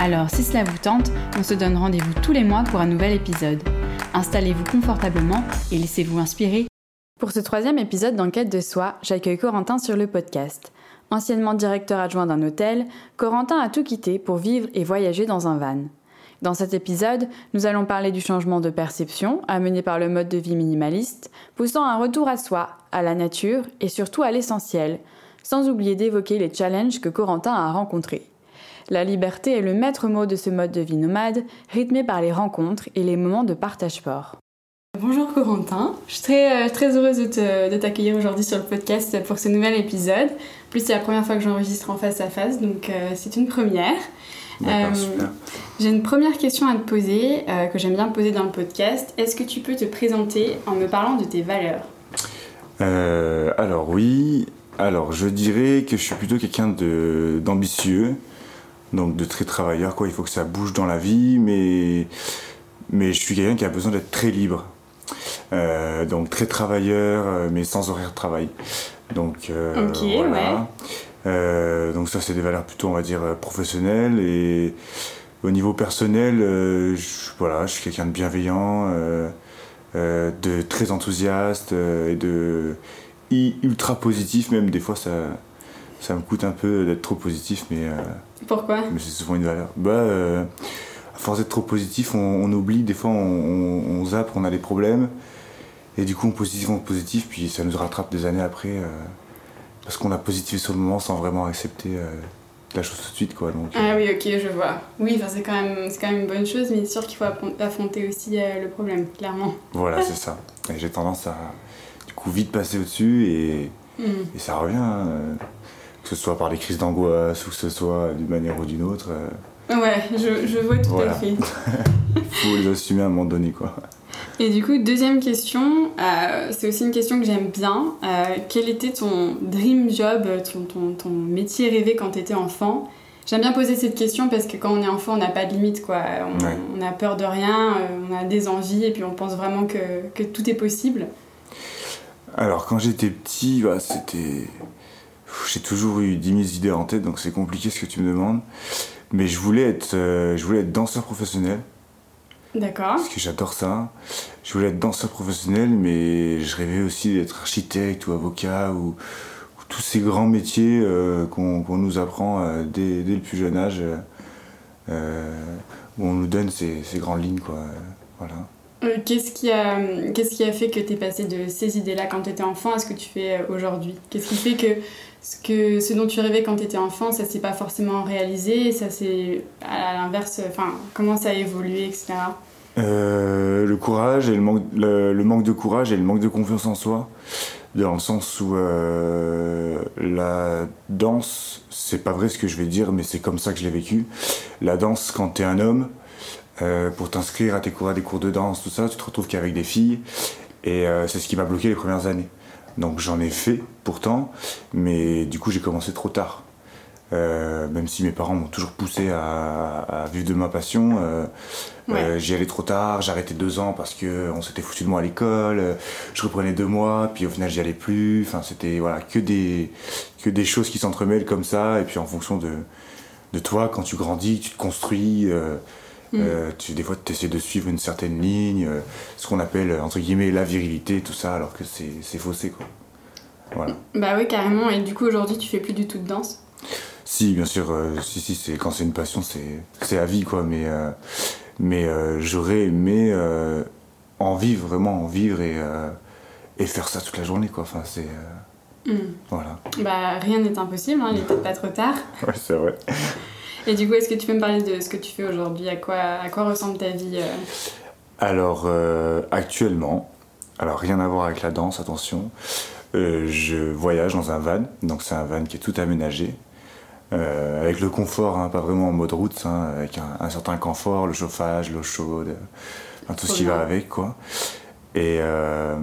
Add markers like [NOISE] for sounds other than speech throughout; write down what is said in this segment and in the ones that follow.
Alors, si cela vous tente, on se donne rendez-vous tous les mois pour un nouvel épisode. Installez-vous confortablement et laissez-vous inspirer. Pour ce troisième épisode d'Enquête de soi, j'accueille Corentin sur le podcast. Anciennement directeur adjoint d'un hôtel, Corentin a tout quitté pour vivre et voyager dans un van. Dans cet épisode, nous allons parler du changement de perception amené par le mode de vie minimaliste, poussant un retour à soi, à la nature et surtout à l'essentiel, sans oublier d'évoquer les challenges que Corentin a rencontrés. La liberté est le maître mot de ce mode de vie nomade, rythmé par les rencontres et les moments de partage fort. Bonjour Corentin, je suis très, euh, très heureuse de t'accueillir aujourd'hui sur le podcast pour ce nouvel épisode. En plus, c'est la première fois que j'enregistre en face à face, donc euh, c'est une première. Euh, j'ai une première question à te poser, que j'aime bien poser dans le podcast. Est-ce que tu peux te présenter en me parlant de tes valeurs? Alors oui, alors je dirais que je suis plutôt quelqu'un d'ambitieux, donc de très travailleur quoi. Il faut que ça bouge dans la vie mais mais je suis quelqu'un qui a besoin d'être très libre. Euh, donc très travailleur euh, mais sans horaire de travail. Donc euh, voilà. donc ça c'est des valeurs plutôt on va dire professionnelles. Et au niveau personnel je, voilà je suis quelqu'un de bienveillant de très enthousiaste et de ultra positif même. Des fois ça ça me coûte un peu d'être trop positif mais pourquoi Mais c'est souvent une valeur. Bah, euh, à force d'être trop positif, on, oublie, des fois on, zappe, on a des problèmes. Et du coup, on positif, on positif, puis ça nous rattrape des années après. Euh, parce qu'on a positivé sur le moment sans vraiment accepter euh, la chose tout de suite. Quoi, donc, ah oui, ok, je vois. Oui, c'est quand, même, quand même une bonne chose, mais c'est sûr qu'il faut affronter aussi le problème, clairement. Voilà, c'est [LAUGHS] ça. Et j'ai tendance à, du coup, vite passer au-dessus et, hmm. et ça revient. Hein, que ce soit par des crises d'angoisse ou que ce soit d'une manière ou d'une autre. Euh, ouais, je, je, vois tout à fait. [LAUGHS] faut les assumer à un moment donné, quoi. Et du coup, deuxième question, euh, c'est aussi une question que j'aime bien. Euh, quel était ton dream job, ton, ton, ton métier rêvé quand tu étais enfant? J'aime bien poser cette question parce que quand on est enfant, on n'a pas de limite, quoi. On, on, a peur de rien, on a des envies et puis on pense vraiment que, que tout est possible. Alors, quand j'étais petit, bah, c'était j'ai toujours eu 10 000 idées en tête, donc c'est compliqué ce que tu me demandes. Mais je voulais être, euh, je voulais être danseur professionnel. D'accord. Parce que j'adore ça. Je voulais être danseur professionnel, mais je rêvais aussi d'être architecte ou avocat ou, tous ces grands métiers euh, qu'on nous apprend euh, dès, dès, le plus jeune âge, où on nous donne ces, ces grandes lignes. Quoi. Voilà. Qu'est-ce qui, a, qu'est-ce qui a fait que tu es passé de ces idées-là quand tu étais enfant à ce que tu fais aujourd'hui? Qu'est-ce qui fait que ce, que ce dont tu rêvais quand tu étais enfant, ça s'est pas forcément réalisé, ça c'est à l'inverse, enfin, comment ça a évolué, etc. Euh, le courage et le manque, le, manque de courage et le manque de confiance en soi, dans le sens où euh, la danse, c'est pas vrai ce que je vais dire, mais c'est comme ça que je l'ai vécu. La danse, quand tu es un homme, euh, pour t'inscrire à tes cours, à des cours de danse, tout ça, tu te retrouves qu'avec des filles, et c'est ce qui m'a bloqué les premières années. Donc j'en ai fait pourtant, mais du coup j'ai commencé trop tard. Euh, même si mes parents m'ont toujours poussé à, vivre de ma passion, euh, euh, j'y allais trop tard, j'arrêtais deux ans parce qu'on s'était foutu de moi à l'école, je reprenais deux mois, puis au final j'y allais plus, enfin c'était voilà, que, des, que des choses qui s'entremêlent comme ça, et puis en fonction de, de toi, quand tu grandis, tu te construis, Mm. Euh, tu, des fois, tu essaies de suivre une certaine ligne, euh, ce qu'on appelle, entre guillemets, la virilité, tout ça, alors que c'est faussé, quoi. Voilà. Bah oui, carrément. Et du coup, aujourd'hui, tu fais plus du tout de danse? Si, bien sûr. Euh, si, si, c'est quand c'est une passion, c'est à vie, quoi. Mais, mais j'aurais aimé en vivre, vraiment en vivre et, et faire ça toute la journée, quoi. Enfin, c'est... Mm. Voilà. Bah, rien n'est impossible, hein, il n'est peut-être pas trop tard. [LAUGHS] ouais, c'est vrai. Et du coup, est-ce que tu peux me parler de ce que tu fais aujourd'hui? À quoi, à quoi ressemble ta vie euh? Alors, euh, actuellement, alors rien à voir avec la danse, attention, euh, je voyage dans un van, donc c'est un van qui est tout aménagé. Euh, avec le confort, hein, pas vraiment en mode route, hein, avec un, certain confort, le chauffage, l'eau chaude, tout ce qui va avec, quoi. Et euh,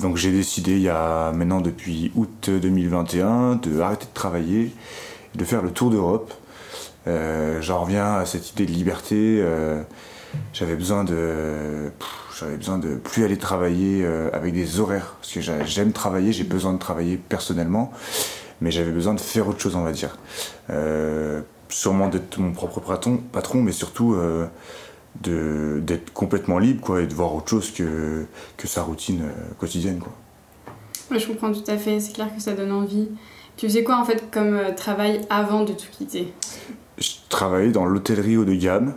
donc j'ai décidé il y a maintenant depuis août 2021 de arrêter de travailler, de faire le tour d'Europe. Euh, J'en reviens à cette idée de liberté. Euh, j'avais besoin de, j'avais besoin de plus aller travailler euh, avec des horaires parce que j'aime travailler, j'ai besoin de travailler personnellement mais j'avais besoin de faire autre chose, on va dire. Sûrement d'être mon propre patron, patron mais surtout d'être complètement libre quoi, et de voir autre chose que, que sa routine quotidienne. Je comprends tout à fait, c'est clair que ça donne envie. Tu faisais quoi en fait comme travail avant de tout quitter? Je travaillais dans l'hôtellerie haut de gamme.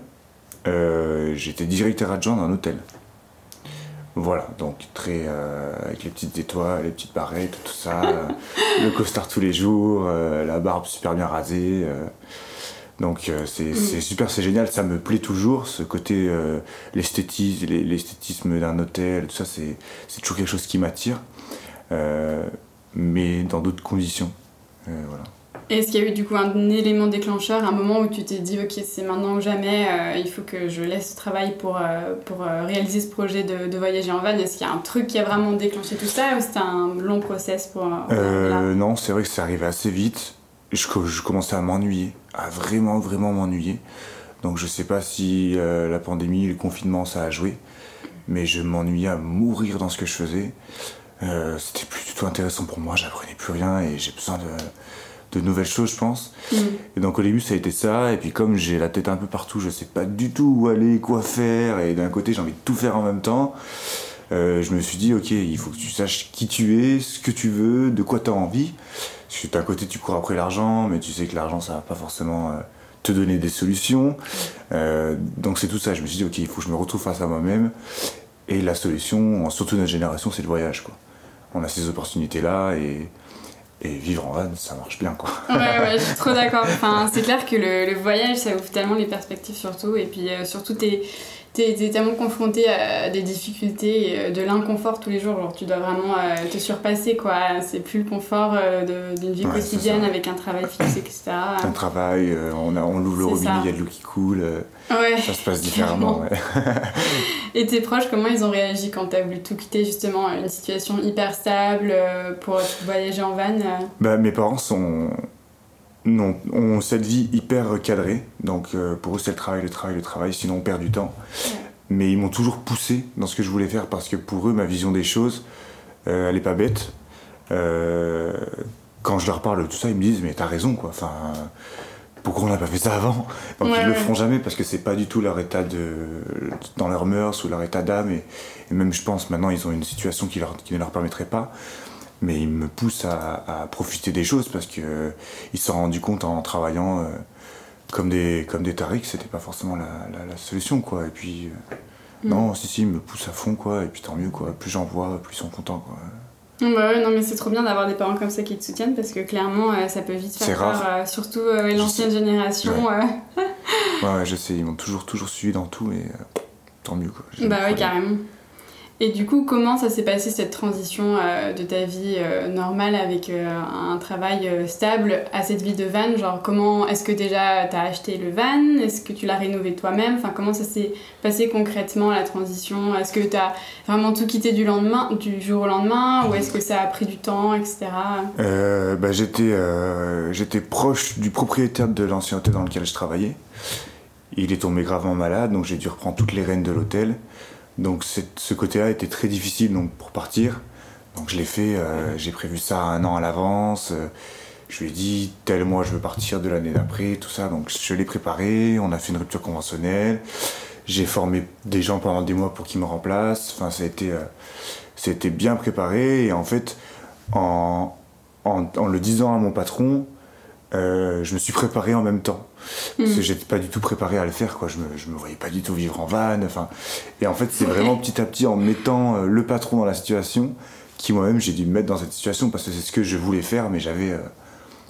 J'étais directeur adjoint d'un hôtel. Voilà, donc très euh, avec les petites étoiles, les petites barrettes, tout ça, euh, le costard tous les jours, euh, la barbe super bien rasée. donc mm. c'est super, c'est génial, ça me plaît toujours, ce côté l'esthétisme, l'esthétisme d'un hôtel, tout ça, c'est toujours quelque chose qui m'attire, mais dans d'autres conditions. voilà. Est-ce qu'il y a eu du coup un élément déclencheur, un moment où tu t'es dit ok c'est maintenant ou jamais, euh, il faut que je laisse ce travail pour, euh, pour euh, réaliser ce projet de, voyager en van? Est-ce qu'il y a un truc qui a vraiment déclenché tout ça ou c'était un long process pour... non, c'est vrai que c'est arrivé assez vite. Je, je commençais à m'ennuyer, à vraiment vraiment m'ennuyer. Donc je sais pas si la pandémie, le confinement ça a joué, mais je m'ennuyais à mourir dans ce que je faisais. c'était plus du tout intéressant pour moi, j'apprenais plus rien et j'ai besoin de de nouvelles choses, je pense. Mm. Et donc au début, ça a été ça. Et puis comme j'ai la tête un peu partout, je sais pas du tout où aller, quoi faire. Et d'un côté, j'ai envie de tout faire en même temps. Euh, je me suis dit, ok, il faut que tu saches qui tu es, ce que tu veux, de quoi tu as envie. Parce que d'un côté, tu cours après l'argent, mais tu sais que l'argent, ça va pas forcément euh, te donner des solutions. Euh, donc c'est tout ça. Je me suis dit, ok, il faut que je me retrouve face à moi-même. Et la solution, surtout notre génération, c'est le voyage. Quoi. On a ces opportunités-là et et vivre en van, ça marche bien quoi. Ouais, ouais, je suis trop d'accord. Enfin, c'est clair que le, voyage, ça ouvre tellement les perspectives surtout. Et puis euh, surtout, t'es es, tellement confronté à des difficultés, et euh, de l'inconfort tous les jours. Genre, tu dois vraiment euh, te surpasser quoi. C'est plus le confort d'une vie quotidienne avec un travail fixe, etc. Un travail, on, a, on ouvre le robinet, il y a de l'eau qui coule. Ouais. Ça se passe [LAUGHS] différemment. Ouais. [LAUGHS] Et tes proches, comment ils ont réagi quand tu as voulu tout quitter, justement, une situation hyper stable euh, pour voyager en van euh bah, Mes parents sont... Non, ont cette vie hyper cadrée. Donc euh, pour eux, c'est le travail, le travail, le travail, sinon on perd du temps. Mais ils m'ont toujours poussé dans ce que je voulais faire parce que pour eux, ma vision des choses, elle est pas bête. quand je leur parle de tout ça, ils me disent Mais t'as raison, quoi. Enfin pourquoi on n'a pas fait ça avant? Donc ils le feront jamais parce que c'est pas du tout leur état de dans leur mœurs ou leur état d'âme et, même je pense maintenant ils ont une situation qui, leur, qui ne leur permettrait pas. Mais ils me poussent à, profiter des choses parce que euh, ils se sont rendus compte en travaillant euh, comme des comme des tarés que c'était pas forcément la, solution quoi. Et puis euh, mm. non si si ils me poussent à fond quoi et puis tant mieux quoi. Plus j'en vois plus ils sont contents quoi. Bah ouais, non, mais c'est trop bien d'avoir des parents comme ça qui te soutiennent parce que clairement, euh, ça peut vite faire peur, surtout l'ancienne génération. Ouais. ouais. je sais, ils m'ont toujours, toujours suivi dans tout et tant mieux quoi. Bah ouais, carrément. Et du coup, comment ça s'est passé cette transition euh, de ta vie euh, normale avec euh, un travail stable à cette vie de van Genre, comment est-ce que déjà tu as acheté le van? Est-ce que tu l'as rénové toi-même? Enfin, comment ça s'est passé concrètement la transition? Est-ce que tu as vraiment tout quitté du lendemain, du jour au lendemain, ou est-ce que ça a pris du temps, etc. bah, j'étais, j'étais proche du propriétaire de l'ancien hôtel dans lequel je travaillais. Il est tombé gravement malade, donc j'ai dû reprendre toutes les rênes de l'hôtel. Donc ce côté-là était très difficile donc, pour partir. Donc je l'ai fait, euh, j'ai prévu ça un an à l'avance. Euh, je lui ai dit tel mois je veux partir de l'année d'après, tout ça. Donc je l'ai préparé, on a fait une rupture conventionnelle. J'ai formé des gens pendant des mois pour qu'ils me remplacent. Enfin, ça a été, euh, bien préparé. Et en fait, en, en le disant à mon patron, euh, je me suis préparé en même temps. Parce que hmm. j'étais pas du tout préparé à le faire, quoi. Je me, je me voyais pas du tout vivre en van. Enfin, et en fait, c'est vraiment petit à petit en mettant euh, le patron dans la situation qui moi-même j'ai dû me mettre dans cette situation parce que c'est ce que je voulais faire, mais j'avais euh,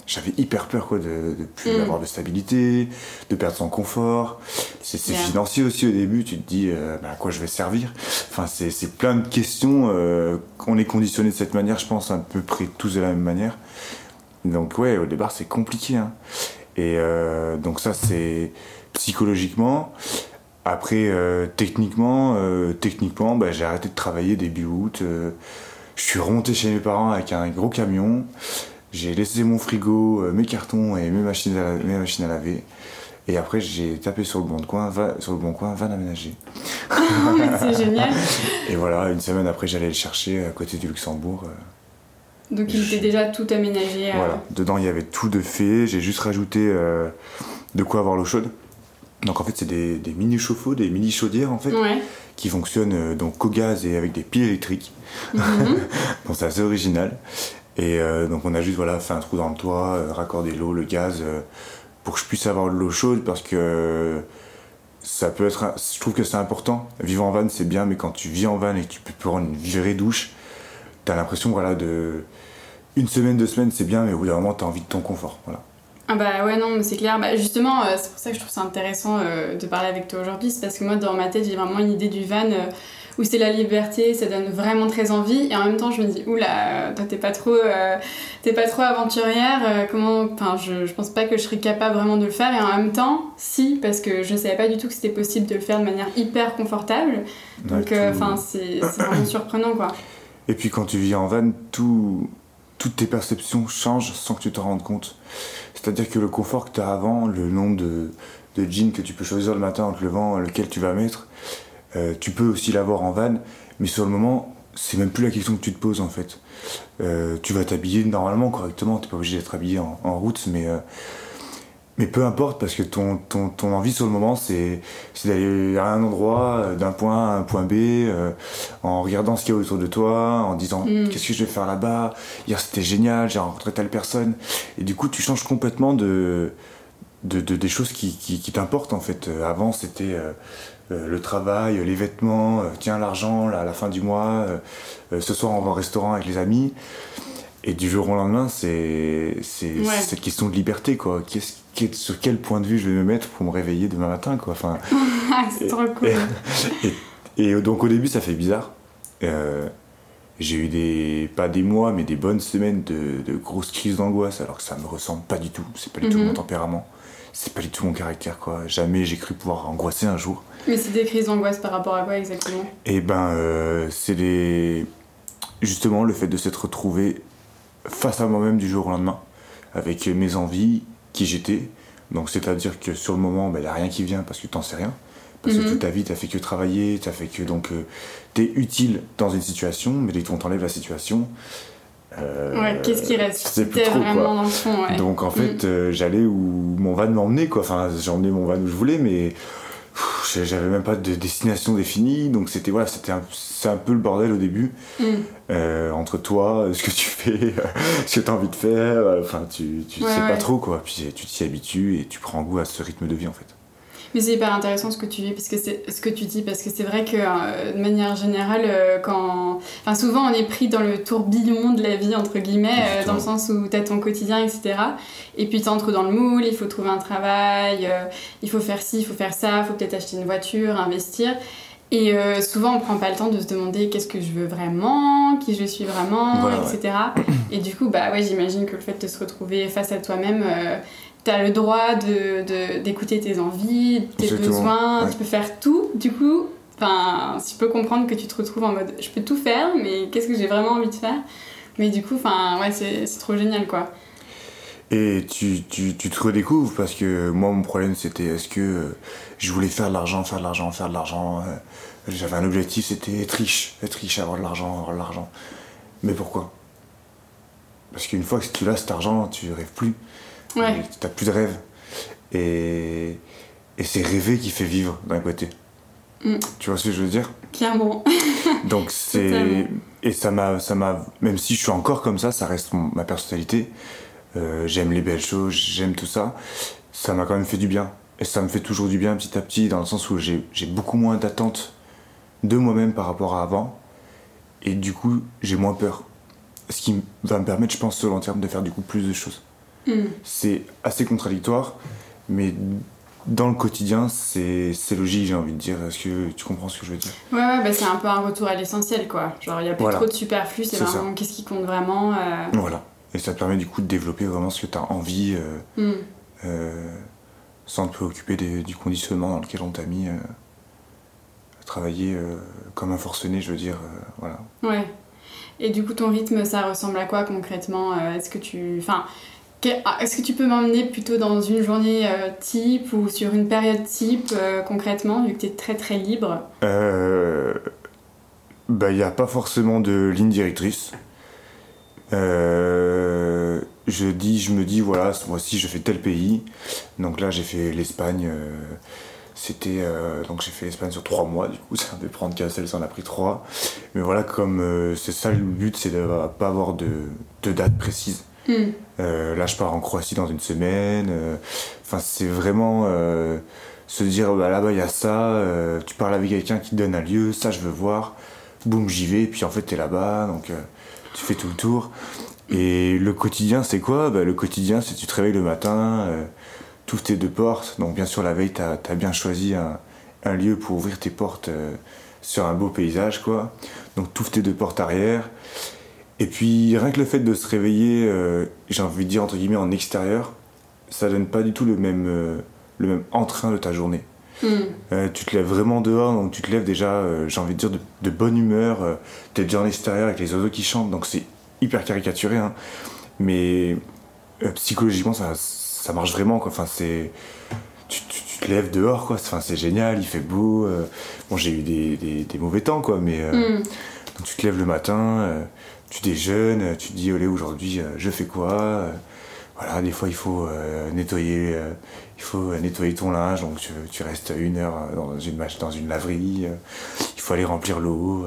j'avais hyper peur quoi de, de plus hmm. avoir de stabilité, de perdre son confort. C'est financier aussi au début. Tu te dis bah, à quoi je vais servir? Enfin, c'est plein de questions. on est conditionné de cette manière, je pense à peu près tous de la même manière. Donc ouais, au départ c'est compliqué. Hein. Et euh, donc ça, c'est psychologiquement. Après, euh, techniquement, euh, techniquement bah, j'ai arrêté de travailler début août. je suis remonté chez mes parents avec un gros camion. J'ai laissé mon frigo, mes cartons et mes machines à, mes machines à laver. Et après, j'ai tapé sur le bon coin, va, sur le bon coin, van aménager. c'est génial. [LAUGHS] Et voilà, une semaine après, j'allais le chercher à côté du Luxembourg. Donc il était déjà tout aménagé. Euh. Voilà, dedans il y avait tout de fait, j'ai juste rajouté euh, de quoi avoir l'eau chaude. Donc en fait c'est des, mini chauffe-eau, des mini chaudières en fait, qui fonctionnent euh, donc au gaz et avec des piles électriques. Mhm. [LAUGHS] donc c'est assez original. Et donc on a juste voilà, fait un trou dans le toit, raccordé l'eau, le gaz, pour que je puisse avoir de l'eau chaude parce que ça peut être, je trouve que c'est important. Vivre en van c'est bien, mais quand tu vis en van et que tu peux prendre une virée douche, t'as l'impression voilà de une semaine, deux semaines, c'est bien, mais au bout d'un moment, t'as envie de ton confort. Voilà. Ah bah ouais, non, mais c'est clair. Bah justement, euh, c'est pour ça que je trouve ça intéressant euh, de parler avec toi aujourd'hui. C'est parce que moi, dans ma tête, j'ai vraiment une idée du van euh, où c'est la liberté, ça donne vraiment très envie. Et en même temps, je me dis, oula, toi, t'es pas trop, t'es pas trop aventurière. comment. Enfin, je, je pense pas que je serais capable vraiment de le faire. Et en même temps, si, parce que je savais pas du tout que c'était possible de le faire de manière hyper confortable. Donc, enfin, c'est vraiment [COUGHS] surprenant, quoi. Et puis, quand tu vis en van, tout toutes tes perceptions changent sans que tu te rendes compte. C'est-à-dire que le confort que tu as avant, le nombre de, de, jeans que tu peux choisir le matin en te levant, lequel tu vas mettre, euh, tu peux aussi l'avoir en van, mais sur le moment, c'est même plus la question que tu te poses en fait. Euh, tu vas t'habiller normalement, correctement, tu pas obligé d'être habillé en, en route, mais euh, mais peu importe, parce que ton, ton, ton envie sur le moment, c'est d'aller à un endroit, euh, d'un point à un point B, euh, en regardant ce qu'il y a autour de toi, en disant mm. qu'est-ce que je vais faire là-bas, hier c'était génial, j'ai rencontré telle personne. Et du coup, tu changes complètement de, de, de des choses qui, qui, qui t'importent en fait. Euh, avant, c'était le travail, les vêtements, tiens l'argent, à la fin du mois, ce soir on va au restaurant avec les amis. Et du jour au lendemain, c'est cette question de liberté, quoi. Sur quel point de vue je vais me mettre pour me réveiller demain matin, quoi. Enfin, [LAUGHS] c'est trop cool. [LAUGHS] Et, donc au début, ça fait bizarre. Euh, j'ai eu des, pas des mois, mais des bonnes semaines de, grosses crises d'angoisse, alors que ça me ressemble pas du tout. C'est pas du tout mon mhm. tempérament. C'est pas du tout mon caractère, quoi. Jamais j'ai cru pouvoir angoisser un jour. Mais c'est des crises d'angoisse par rapport à quoi exactement? Eh ben, euh, c'est des. Justement, le fait de s'être retrouvé face à moi-même du jour au lendemain, avec mes envies, qui j'étais. Donc c'est-à-dire que sur le moment, il ben, n'y a rien qui vient parce que tu n'en sais rien. Parce que mhm. toute ta vie, tu fait que travailler, tu fait que donc euh, tu es utile dans une situation, mais dès qu'on t'enlève la situation. Euh, ouais, qu'est-ce qui reste C'est plus trop vraiment Dans le fond, ouais. Donc en fait, mhm. euh, j'allais où mon van m'emmenait, quoi. Enfin, j'emmenais mon van où je voulais, mais j'avais même pas de destination définie, donc c'était voilà, c'était un, c'est un peu le bordel au début mm. euh, entre toi, ce que tu fais, [LAUGHS] ce que tu as envie de faire, enfin tu, tu sais pas trop quoi, puis tu t'y habitues et tu prends goût à ce rythme de vie en fait. Mais c'est hyper intéressant ce que tu dis, parce que c'est ce que tu dis, parce que c'est vrai que euh, de manière générale, euh, quand, enfin souvent on est pris dans le tourbillon de la vie entre guillemets, euh, dans le sens où tu as ton quotidien, etc. Et puis tu entres dans le moule, il faut trouver un travail, il faut faire ci, il faut faire ça, il faut peut-être acheter une voiture, investir. Et souvent, on prend pas le temps de se demander qu'est-ce que je veux vraiment, qui je suis vraiment, etc. Et du coup, bah ouais, j'imagine que le fait de se retrouver face à toi-même, tu as le droit d'écouter de, tes envies, tes besoins, tu peux faire tout. Du coup, enfin, je peux comprendre que tu te retrouves en mode je peux tout faire, mais qu'est-ce que j'ai vraiment envie de faire? Mais du coup, enfin, ouais, c'est trop génial quoi. Et tu, tu, tu, te redécouvres parce que moi, mon problème c'était est-ce que je voulais faire de l'argent, faire de l'argent, faire de l'argent. Euh, j'avais un objectif, c'était être riche, être riche, avoir de l'argent, avoir de l'argent. Mais pourquoi? Parce qu'une fois que tu as cet argent, tu rêves plus. Ouais. T'as plus de rêve. Et, et c'est rêver qui fait vivre d'un côté. Mm. Tu vois ce que je veux dire? Clairement. [LAUGHS] Donc c'est et ça m'a ça m'a même si je suis encore comme ça, ça reste ma personnalité. Euh, j'aime les belles choses, j'aime tout ça. Ça m'a quand même fait du bien et ça me fait toujours du bien petit à petit dans le sens où j'ai beaucoup moins d'attentes de moi-même par rapport à avant et du coup j'ai moins peur. Ce qui va me permettre, je pense, sur long terme, de faire du coup plus de choses. Mm. C'est assez contradictoire, mais dans le quotidien, c'est logique, j'ai envie de dire. Est-ce que tu comprends ce que je veux dire? Ouais, ouais bah c'est un peu un retour à l'essentiel, quoi. Genre, il n'y a plus trop de superflu, c'est vraiment qu'est-ce qui compte vraiment. Euh. Voilà. Et ça te permet du coup de développer vraiment ce que tu as envie. Euh, mm. sans te préoccuper du conditionnement dans lequel on t'a mis à travailler comme un forcené, je veux dire. voilà. Ouais. Et du coup, ton rythme, ça ressemble à quoi concrètement Est-ce que tu. Enfin, est-ce que tu peux m'emmener plutôt dans une journée euh, type ou sur une période type euh, concrètement, vu que tu es très très libre? Euh, Bah, il n'y a pas forcément de ligne directrice. je je me dis, voilà, ce mois-ci, je fais tel pays. Donc là, j'ai fait l'Espagne. c'était donc j'ai fait l'Espagne sur trois mois. Du coup, [LAUGHS] ça devait prendre seul, ça en a pris trois. Mais voilà, comme c'est ça le but, c'est de pas avoir de date précise. Hmm. Euh, là, je pars en Croatie dans une semaine. Euh, enfin, c'est vraiment euh, se dire bah, là-bas, il y a ça. tu parles avec quelqu'un qui te donne un lieu, ça, je veux voir. Boum, j'y vais. Puis en fait, t'es là-bas, donc tu fais tout le tour. Et le quotidien, c'est quoi? Bah, Le quotidien, c'est tu te réveilles le matin, ouvres tes deux portes. Donc, bien sûr, la veille, tu as, bien choisi un, lieu pour ouvrir tes portes sur un beau paysage, quoi. Donc, ouvres tes deux portes arrière. Et puis rien que le fait de se réveiller, euh, j'ai envie de dire entre guillemets en extérieur, ça donne pas du tout le même, euh, le même entrain de ta journée. Hmm. Euh, tu te lèves vraiment dehors, donc tu te lèves déjà, j'ai envie de dire, de, bonne humeur. tu es déjà en extérieur avec les oiseaux qui chantent, donc c'est hyper caricaturé. Hein. Mais psychologiquement, ça, ça marche vraiment. Quoi. Enfin, c'est, tu, te lèves dehors, quoi. Enfin, c'est génial, il fait beau. bon, j'ai eu des, des, mauvais temps, quoi, mais hmm. donc, tu te lèves le matin tu déjeunes, tu te dis, allez, aujourd'hui, euh, je fais quoi euh, Voilà, des fois, il faut euh, nettoyer, il faut nettoyer ton linge, donc tu, restes une heure dans une, dans une laverie, il faut aller remplir l'eau,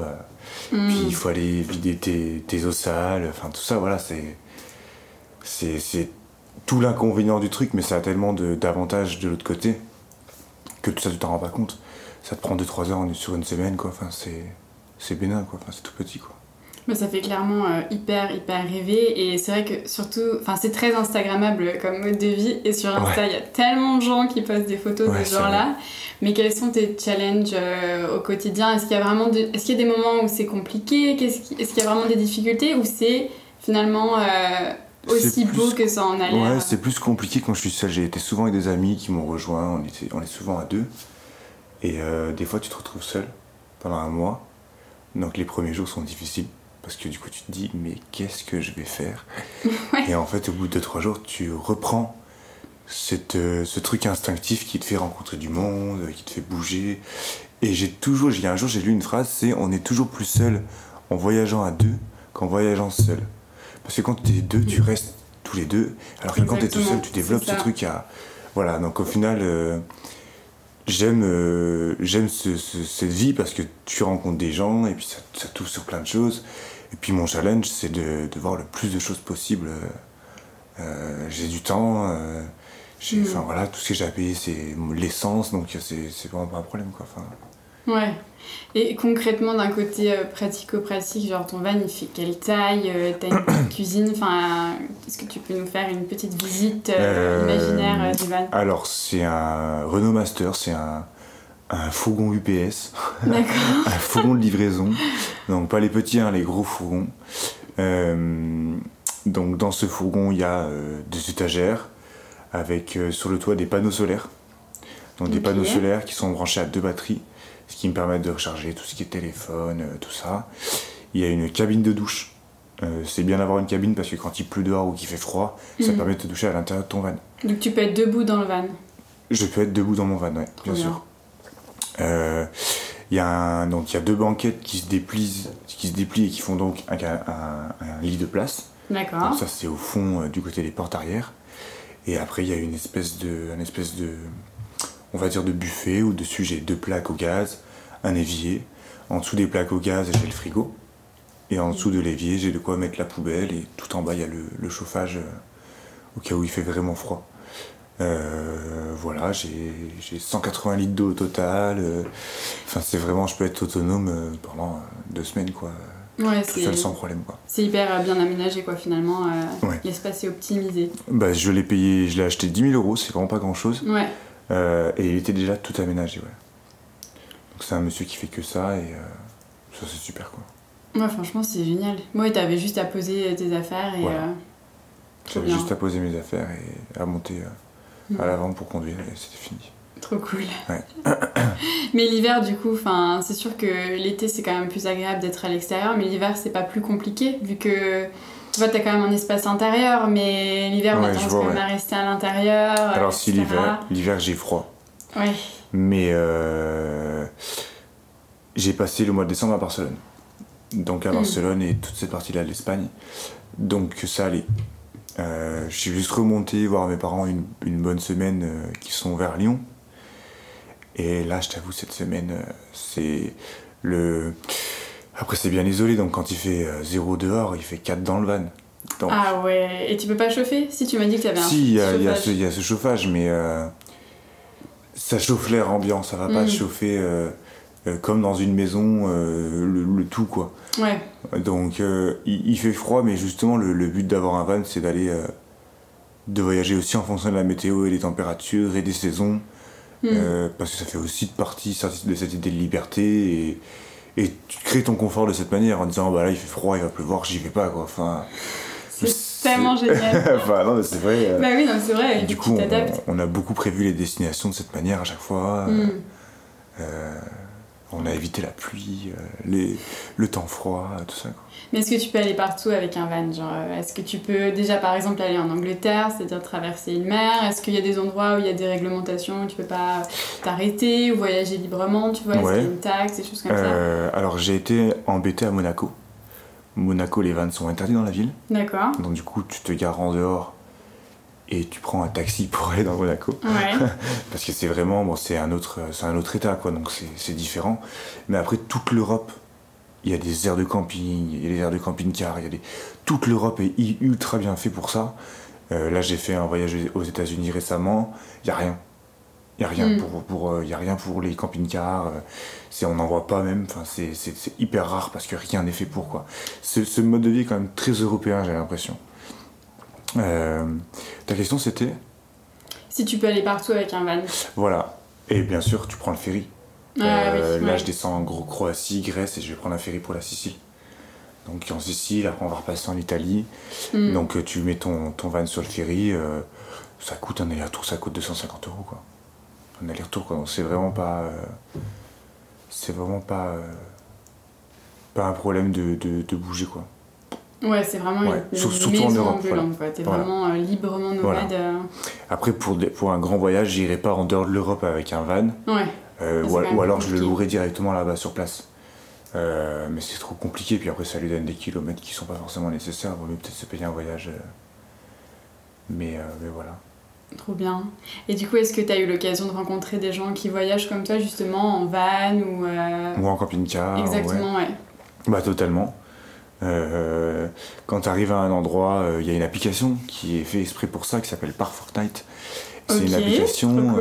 puis il mm. faut aller vider tes, tes eaux sales, enfin, tout ça, voilà, c'est. C'est tout l'inconvénient du truc, mais ça a tellement d'avantages de, l'autre côté que tout ça, tu t'en rends pas compte. Ça te prend 2-3 heures sur une semaine, quoi. Enfin, c'est bénin, quoi. Enfin, c'est tout petit, quoi ça fait clairement euh, hyper, hyper rêver. Et c'est vrai que surtout, enfin, c'est très Instagrammable comme mode de vie. Et sur Insta, il y a tellement de gens qui postent des photos de ce genre-là. Mais quels sont tes challenges euh, au quotidien? Est-ce qu'il y a vraiment est-ce qu'il y a des moments où c'est compliqué? Est-ce qu'il y a vraiment des difficultés? Ou c'est finalement euh, aussi beau que ça en a l'air? Ouais, c'est plus compliqué quand je suis seul. J'ai été souvent avec des amis qui m'ont rejoint. On, était, on est souvent à deux. Et des fois, tu te retrouves seul pendant un mois. Donc les premiers jours sont difficiles parce que du coup tu te dis mais qu'est-ce que je vais faire [LAUGHS] Et en fait au bout de trois jours tu reprends cette, euh, ce truc instinctif qui te fait rencontrer du monde, qui te fait bouger. Et j'ai toujours, il y a un jour j'ai lu une phrase, c'est on est toujours plus seul en voyageant à deux qu'en voyageant seul. Parce que quand tu es deux, tu restes tous les deux, alors que quand tu es tout seul, tu développes ce truc à... Voilà, donc au final, euh, j'aime euh, j'aime cette vie parce que tu rencontres des gens et puis ça, ça touche sur plein de choses. Et puis mon challenge, c'est de, voir le plus de choses possible. Euh, j'ai du temps, euh, mm. enfin voilà, tout ce que j'ai à payer, c'est l'essence, donc c'est vraiment pas un problème quoi. Ouais. Et concrètement, d'un côté euh, pratico-pratique, genre ton van, il fait quelle taille T'as une petite [COUGHS] cuisine Enfin, est-ce que tu peux nous faire une petite visite imaginaire du van? Alors, c'est un Renault Master, c'est un, un fourgon UPS, [LAUGHS] un fourgon de livraison, donc pas les petits, hein, les gros fourgons. Euh, donc dans ce fourgon, il y a euh, des étagères avec euh, sur le toit des panneaux solaires. Donc des panneaux solaires qui sont branchés à deux batteries, ce qui me permet de recharger tout ce qui est téléphone, tout ça. Il y a une cabine de douche. c'est bien d'avoir une cabine parce que quand il pleut dehors ou qu'il fait froid, ça mhm. permet de te doucher à l'intérieur de ton van. Donc tu peux être debout dans le van Je peux être debout dans mon van, oui, bien sûr. Euh, il y, a donc, y a deux banquettes qui se, déplient, qui se déplient et qui font donc un, un, lit de place. D'accord. ça, c'est au fond euh, du côté des portes arrière. Et après, il y a une espèce de, une espèce de, on va dire, de buffet où dessus j'ai deux plaques au gaz, un évier. En dessous des plaques au gaz, j'ai le frigo. Et en dessous de l'évier, j'ai de quoi mettre la poubelle. Et tout en bas, il y a le, le chauffage euh, au cas où il fait vraiment froid. Euh, voilà, j'ai 180 litres d'eau au total. Euh, enfin, c'est vraiment, je peux être autonome euh, pendant deux semaines, quoi. Ouais, tout seul sans problème, quoi. C'est hyper bien aménagé, quoi, finalement. L'espace est optimisé. Bah, je l'ai payé, je l'ai acheté 10 000 euros, c'est vraiment pas grand chose. Ouais. Et il était déjà tout aménagé, ouais. Donc c'est un monsieur qui fait que ça et ça c'est super, quoi. Ouais, franchement, c'est génial. Moi, t'avais juste à poser tes affaires et. J'avais juste à poser mes affaires et à monter à l'avant pour conduire et c'était fini. Trop cool. Ouais. [COUGHS] mais l'hiver, du coup, c'est sûr que l'été c'est quand même plus agréable d'être à l'extérieur, mais l'hiver c'est pas plus compliqué vu que tu vois, t'as quand même un espace intérieur, mais l'hiver on a tendance quand même à rester à l'intérieur. Alors si l'hiver, l'hiver j'ai froid. Ouais. Mais euh, j'ai passé le mois de décembre à Barcelone. Donc à hmm. Barcelone et toute cette partie-là de l'Espagne. Donc ça allait. Euh, je suis juste remonté voir mes parents une, bonne semaine euh, qui sont vers Lyon. Et là, je t'avoue, cette semaine, euh, c'est le. Après, c'est bien isolé, donc quand il fait 0 dehors, il fait 4 dans le van. Ah ouais, et tu peux pas chauffer? Si tu m'as dit que tu avais un Si, il y, a ce chauffage, mais ça chauffe l'air ambiant, ça va pas hmm. chauffer comme dans une maison, le, tout quoi. Ouais. Donc il, fait froid, mais justement le, le but d'avoir un van, c'est d'aller de voyager aussi en fonction de la météo et des températures et des saisons. Hmm. Euh, parce que ça fait aussi partie de cette idée de liberté et, et, tu crées ton confort de cette manière en disant bah là il fait froid, il va pleuvoir, j'y vais pas quoi. Enfin, c'est tellement génial. [LAUGHS] enfin non c'est vrai. Euh, bah oui non c'est vrai. du coup on, on, a beaucoup prévu les destinations de cette manière à chaque fois. Hmm. Euh, on a évité la pluie, les, le temps froid, tout ça. Quoi. Mais est-ce que tu peux aller partout avec un van Genre, euh, est-ce que tu peux déjà par exemple aller en Angleterre, c'est-à-dire traverser une mer Est-ce qu'il y a des endroits où il y a des réglementations où tu peux pas t'arrêter ou voyager librement Tu vois, est-ce qu'il y a une taxe, des choses comme euh, ça Alors j'ai été embêté à Monaco. Monaco, les vannes sont interdits dans la ville. D'accord. Donc du coup, tu te gares en dehors et tu prends un taxi pour aller dans Monaco. Ouais. [LAUGHS] Parce que c'est vraiment, bon, c'est un autre, c'est un autre état, quoi. Donc c'est différent. Mais après, toute l'Europe il y a des aires de camping, il y a des aires de camping-car, il y a des... toute l'Europe est ultra bien fait pour ça. Euh, là, j'ai fait un voyage aux États-Unis récemment, il n'y a rien. Il n'y a, rien hmm. pour, pour, euh, y a rien pour les camping-cars, euh, on n'en voit pas même, enfin, c'est hyper rare parce que rien n'est fait pour. Quoi. Ce, mode de vie est quand même très européen, j'ai l'impression. ta question c'était? Si tu peux aller partout avec un van. Voilà, et bien sûr, tu prends le ferry. Ah euh, là, je descends en gros Croatie, Grèce et je vais prendre un ferry pour la Sicile. Donc en Sicile, après on va repasser en Italie. Hmm. Donc euh, tu mets ton, ton van sur le ferry, euh, ça coûte un aller-retour, ça coûte 250 euros quoi. Un aller-retour quoi. Donc c'est vraiment pas. c'est vraiment pas. pas un problème de, de, bouger quoi. Ouais, c'est vraiment une, surtout maison en Europe. T'es vraiment librement nomade. Après, pour, pour un grand voyage, j'irai pas en dehors de l'Europe avec un van. Ouais. Euh, ou, alors je le louerai directement là-bas sur place. Euh, mais c'est trop compliqué, puis après ça lui donne des kilomètres qui sont pas forcément nécessaires, vaut mieux peut-être se payer un voyage. Euh, mais, mais voilà. Trop bien. Et du coup, est-ce que tu as eu l'occasion de rencontrer des gens qui voyagent comme toi, justement, en van ou. Ou en camping-car Exactement, ouais. Bah, totalement. quand tu arrives à un endroit, il y a une application qui est faite exprès pour ça, qui s'appelle Par Fortnite. C'est une application.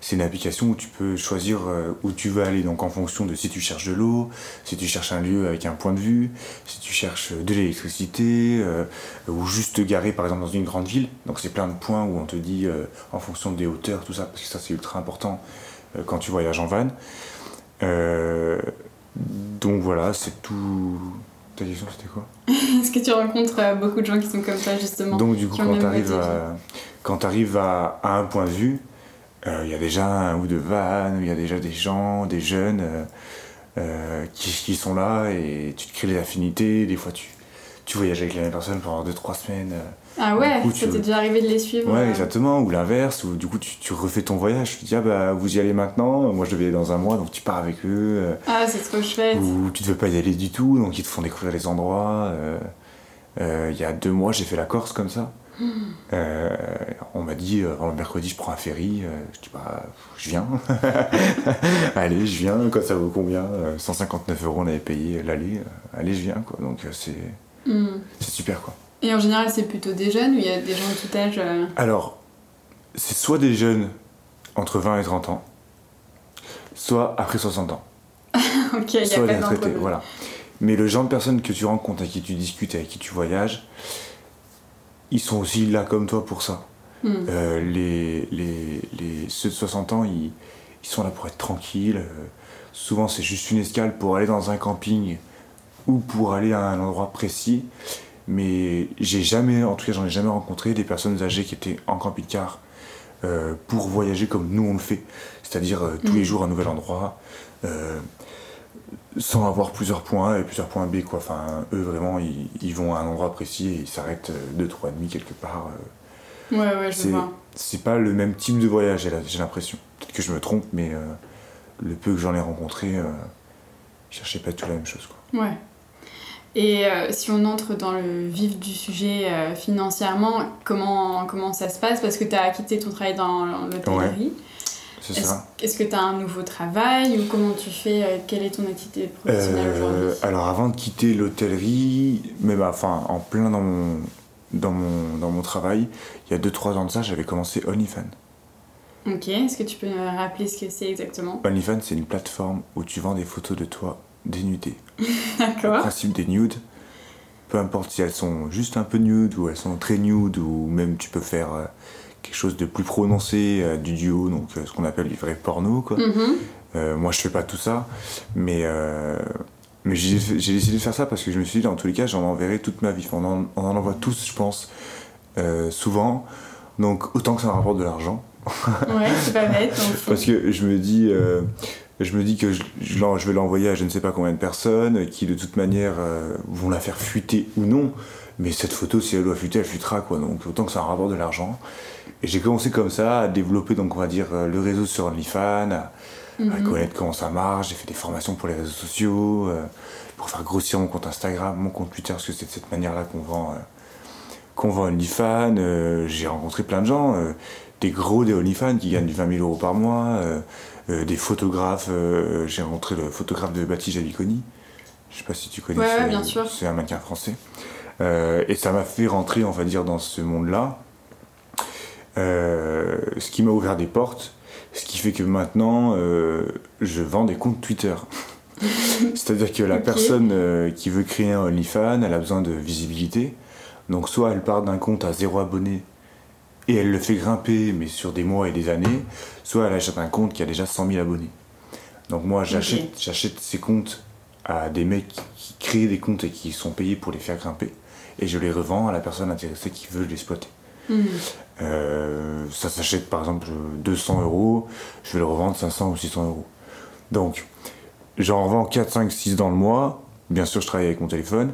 c'est une application où tu peux choisir euh, où tu veux aller, donc en fonction de si tu cherches de l'eau, si tu cherches un lieu avec un point de vue, si tu cherches de l'électricité, euh, ou juste te garer par exemple dans une grande ville. Donc c'est plein de points où on te dit euh, en fonction des hauteurs, tout ça, parce que ça c'est ultra important quand tu voyages en van. donc voilà, c'est tout. Ta question c'était quoi? [LAUGHS] Est-ce que tu rencontres beaucoup de gens qui sont comme ça justement Donc du coup quand tu arrives à quand tu arrives à, un point de vue, il euh, y a déjà un ou deux vannes, il y a déjà des gens, des jeunes euh, euh, qui, sont là et tu te crées des affinités. Des fois, tu, tu voyages avec les mêmes personnes pendant 2-3 semaines. Ah ouais, ça t'est déjà arrivé de les suivre Ouais, exactement, ou l'inverse, ou du coup tu, refais ton voyage, tu te dis ah bah vous y allez maintenant, moi je devais aller dans un mois, donc tu pars avec eux. ah c'est trop chouette. Ou tu ne veux pas y aller du tout, donc ils te font découvrir les endroits. Il y a deux mois j'ai fait la Corse comme ça. Euh, on m'a dit, euh, le mercredi, je prends un ferry. Euh, je dis, bah, je viens. [LAUGHS] allez, je viens. Quoi, ça vaut combien? 159 euros, on avait payé l'aller. allez, je viens. Quoi. Donc, c'est hmm. c'est super. Quoi. Et en général, c'est plutôt des jeunes ou il y a des gens de tout âge Alors, c'est soit des jeunes entre 20 et 30 ans, soit après 60 ans. [LAUGHS] ok, il y a pas de voilà. Mais le genre de personnes que tu rencontres, avec qui tu discutes, avec qui tu voyages, ils sont aussi là comme toi pour ça. Hmm. Euh, les, les, les, ceux de 60 ans, ils, ils, sont là pour être tranquilles. Euh, souvent, c'est juste une escale pour aller dans un camping ou pour aller à un endroit précis. Mais j'ai jamais, en tout cas, j'en ai jamais rencontré des personnes âgées qui étaient en camping-car euh, pour voyager comme nous on le fait, c'est-à-dire tous les Mhm. jours un nouvel endroit, sans avoir plusieurs points A et plusieurs points B. Quoi. Enfin, eux vraiment, ils, ils vont à un endroit précis et ils s'arrêtent euh, deux, trois nuits quelque part. euh. Ouais, ouais, je c'est, vois. c'est pas le même type de voyage, j'ai, l'impression. Peut-être que je me trompe, mais euh, le peu que j'en ai rencontré, euh, ils cherchaient pas tout la même chose. Quoi. Ouais. Et euh, si on entre dans le vif du sujet financièrement, comment, comment ça se passe? Parce que tu as quitté ton travail dans l'hôtellerie. C'est Est-ce ça. est-ce que tu as un nouveau travail ou comment tu fais euh, Quelle est ton activité professionnelle Euh, aujourd'hui? alors avant de quitter l'hôtellerie, mais bah, enfin en plein dans mon, dans mon, dans mon travail, il y a 2-3 ans de ça, j'avais commencé OnlyFans. Ok, est-ce que tu peux me rappeler ce que c'est exactement? OnlyFans, c'est une plateforme où tu vends des photos de toi dénudées. [LAUGHS] Le D'accord. principe des nudes, peu importe si elles sont juste un peu nudes ou elles sont très nudes ou même tu peux faire euh, quelque chose de plus prononcé, euh, du duo, donc euh, ce qu'on appelle du vrai porno quoi. Mhm. Euh, moi, je fais pas tout ça, mais, mais j'ai décidé de faire ça parce que je me suis dit, dans tous les cas, j'en enverrai toute ma vie. Enfin, on, en, on en envoie tous, je pense, euh, souvent. Donc, autant que ça me rapporte de l'argent. Ouais, c'est pas bête. Parce que je me dis, euh, je me dis que je, je l'en- je vais l'envoyer à je ne sais pas combien de personnes qui, de toute manière, euh, vont la faire fuiter ou non. Mais cette photo, si elle doit fuiter, elle futera, quoi. Donc, autant que ça me rapporte de l'argent. Et j'ai commencé comme ça à développer, donc, on va dire, euh, le réseau sur OnlyFans, à, à Mhm. connaître comment ça marche. J'ai fait des formations pour les réseaux sociaux, euh, pour faire grossir mon compte Instagram, mon compte Twitter, parce que c'est de cette manière-là qu'on vend, euh, qu'on vend OnlyFans. Euh, j'ai rencontré plein de gens, des gros des OnlyFans qui gagnent du 20 000 euros par mois, des photographes. j'ai rencontré le photographe de Baptiste Jaliconi. Je sais pas si tu connais. Ouais, bien sûr. C'est un mannequin français. Et ça m'a fait rentrer, on va dire, dans ce monde-là. Euh, ce qui m'a ouvert des portes, ce qui fait que maintenant, euh, je vends des comptes Twitter. [LAUGHS] C'est-à-dire que la personne euh, qui veut créer un OnlyFans, elle a besoin de visibilité. Donc soit elle part d'un compte à zéro abonné et elle le fait grimper, mais sur des mois et des années, soit elle achète un compte qui a déjà 100 000 abonnés. Donc moi, j'achète ces comptes à des mecs qui créent des comptes et qui sont payés pour les faire grimper, et je les revends à la personne intéressée qui veut l'exploiter. Euh, ça s'achète par exemple 200 euros, je vais le revendre 500 ou 600 euros. Donc, j'en revends 4, 5, 6 dans le mois. Bien sûr, je travaille avec mon téléphone.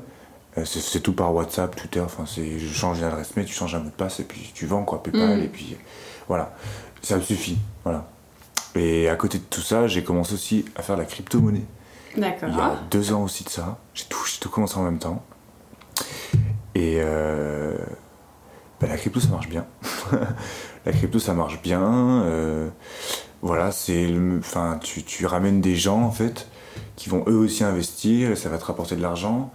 Euh, c'est, tout par WhatsApp, Twitter. Enfin, c'est, je change d'adresse mail, tu changes un mot de passe et puis tu vends quoi, PayPal Mm. et puis voilà. Ça me suffit. Voilà. Et à côté de tout ça, j'ai commencé aussi à faire la crypto-monnaie. D'accord. Il y a deux ans aussi de ça. J'ai tout, tout commencé en même temps. Et euh, bah, la crypto, ça marche bien. [LAUGHS] la crypto, ça marche bien. euh, voilà, c'est, enfin, tu, tu ramènes des gens en fait qui vont eux aussi investir et ça va te rapporter de l'argent.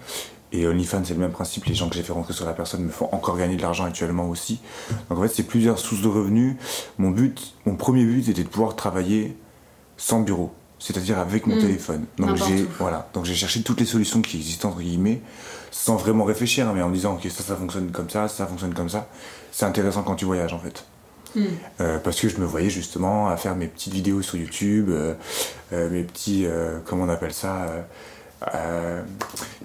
Et OnlyFans, c'est le même principe. Les gens que j'ai fait rentrer sur la personne me font encore gagner de l'argent actuellement aussi. Donc en fait, c'est plusieurs sources de revenus. Mon but, mon premier but, était de pouvoir travailler sans bureau, c'est-à-dire avec mon Mm. téléphone. Donc j'ai voilà, donc j'ai cherché toutes les solutions qui existent entre guillemets, sans vraiment réfléchir, hein, mais en me disant ok ça ça fonctionne comme ça, ça fonctionne comme ça. C'est intéressant quand tu voyages en fait. Mhm. Euh, parce que je me voyais justement à faire mes petites vidéos sur YouTube, euh, euh, mes petits, comment on appelle ça,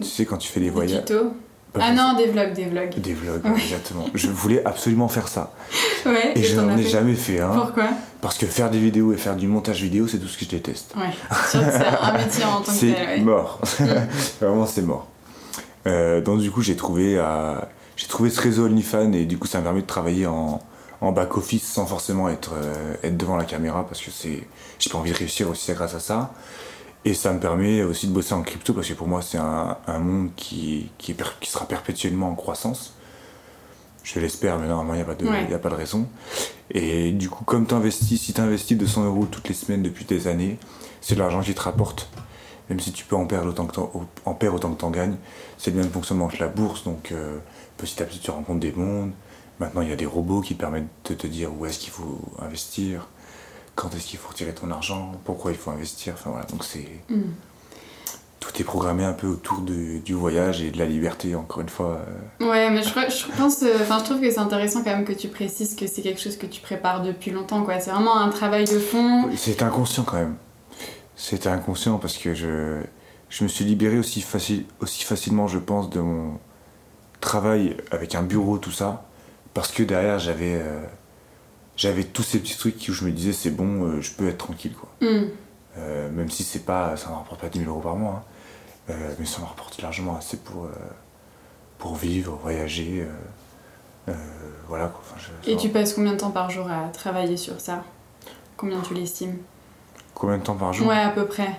tu sais quand tu fais des Des voyages, tutos Ah non, des vlogs, des vlogs. des vlogs, Ouais. exactement. Je voulais absolument faire ça, [LAUGHS] Ouais, et je n'en ai fait jamais fait un, Pourquoi? Parce que faire des vidéos et faire du montage vidéo, c'est tout ce que je déteste. Ouais, [LAUGHS] c'est un métier en tant que c'est ouais. mort. [LAUGHS] Vraiment, c'est mort. Euh, donc, du coup, j'ai trouvé, euh, j'ai trouvé ce réseau OnlyFans et du coup, ça m'a permis de travailler en, en back-office sans forcément être, euh, être devant la caméra parce que j'ai pas envie de réussir aussi grâce à ça. Et ça me permet aussi de bosser en crypto parce que pour moi, c'est un, un monde qui, qui, sera perpétuellement en croissance. Je l'espère, mais normalement, il n'y a, pas de- Ouais. y a pas de raison. Et du coup, comme tu investis, si tu investis 200 euros toutes les semaines depuis des années, c'est de l'argent qui te rapporte. Même si tu peux en perdre autant que t'en, en perdre autant que t'en gagnes, c'est le même fonctionnement que la bourse. Donc, euh, petit à petit, tu rencontres des mondes. Maintenant, il y a des robots qui te permettent de te dire où est-ce qu'il faut investir, quand est-ce qu'il faut retirer ton argent, pourquoi il faut investir. Enfin voilà, donc c'est. Mm. Tout est programmé un peu autour de- du voyage et de la liberté, encore une fois. euh. Ouais, mais je, je pense, euh, enfin, je trouve que c'est intéressant quand même que tu précises que c'est quelque chose que tu prépares depuis longtemps, quoi. C'est vraiment un travail de fond. C'est inconscient quand même. C'était inconscient parce que je, je me suis libéré aussi, facile, aussi facilement, je pense, de mon travail avec un bureau, tout ça, parce que derrière j'avais euh, j'avais tous ces petits trucs où je me disais c'est bon, euh, je peux être tranquille quoi. Hmm. Euh, même si c'est pas, ça ne rapporte pas 10 000 euros par mois, hein. Euh, mais ça me rapporte largement assez pour, pour vivre, voyager. voilà quoi. Enfin, je- Et tu passes combien de temps par jour à travailler sur ça? Combien tu l'estimes? Combien de temps par jour? Ouais, à peu près.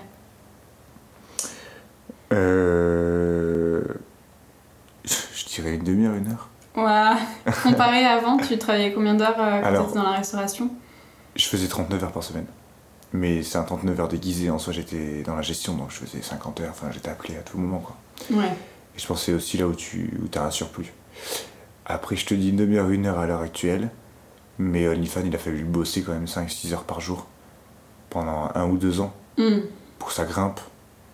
Je dirais une demi-heure, une heure. Ouais. [LAUGHS] Comparé à avant, tu travaillais combien d'heures euh, quand Alors- t'étais dans la restauration? Je faisais 39 heures par semaine. Mais c'est un 39 heures déguisé. En soi, j'étais dans la gestion, donc je faisais 50 heures. Enfin, j'étais appelé à tout moment, quoi. Ouais. Et je pensais aussi là où tu où as un surplus. Après, je te dis une demi-heure, une heure à l'heure actuelle. Mais OnlyFans, il a fallu le bosser quand même 5-6 heures par jour. Pendant un ou deux ans. Hmm. Pour que ça grimpe.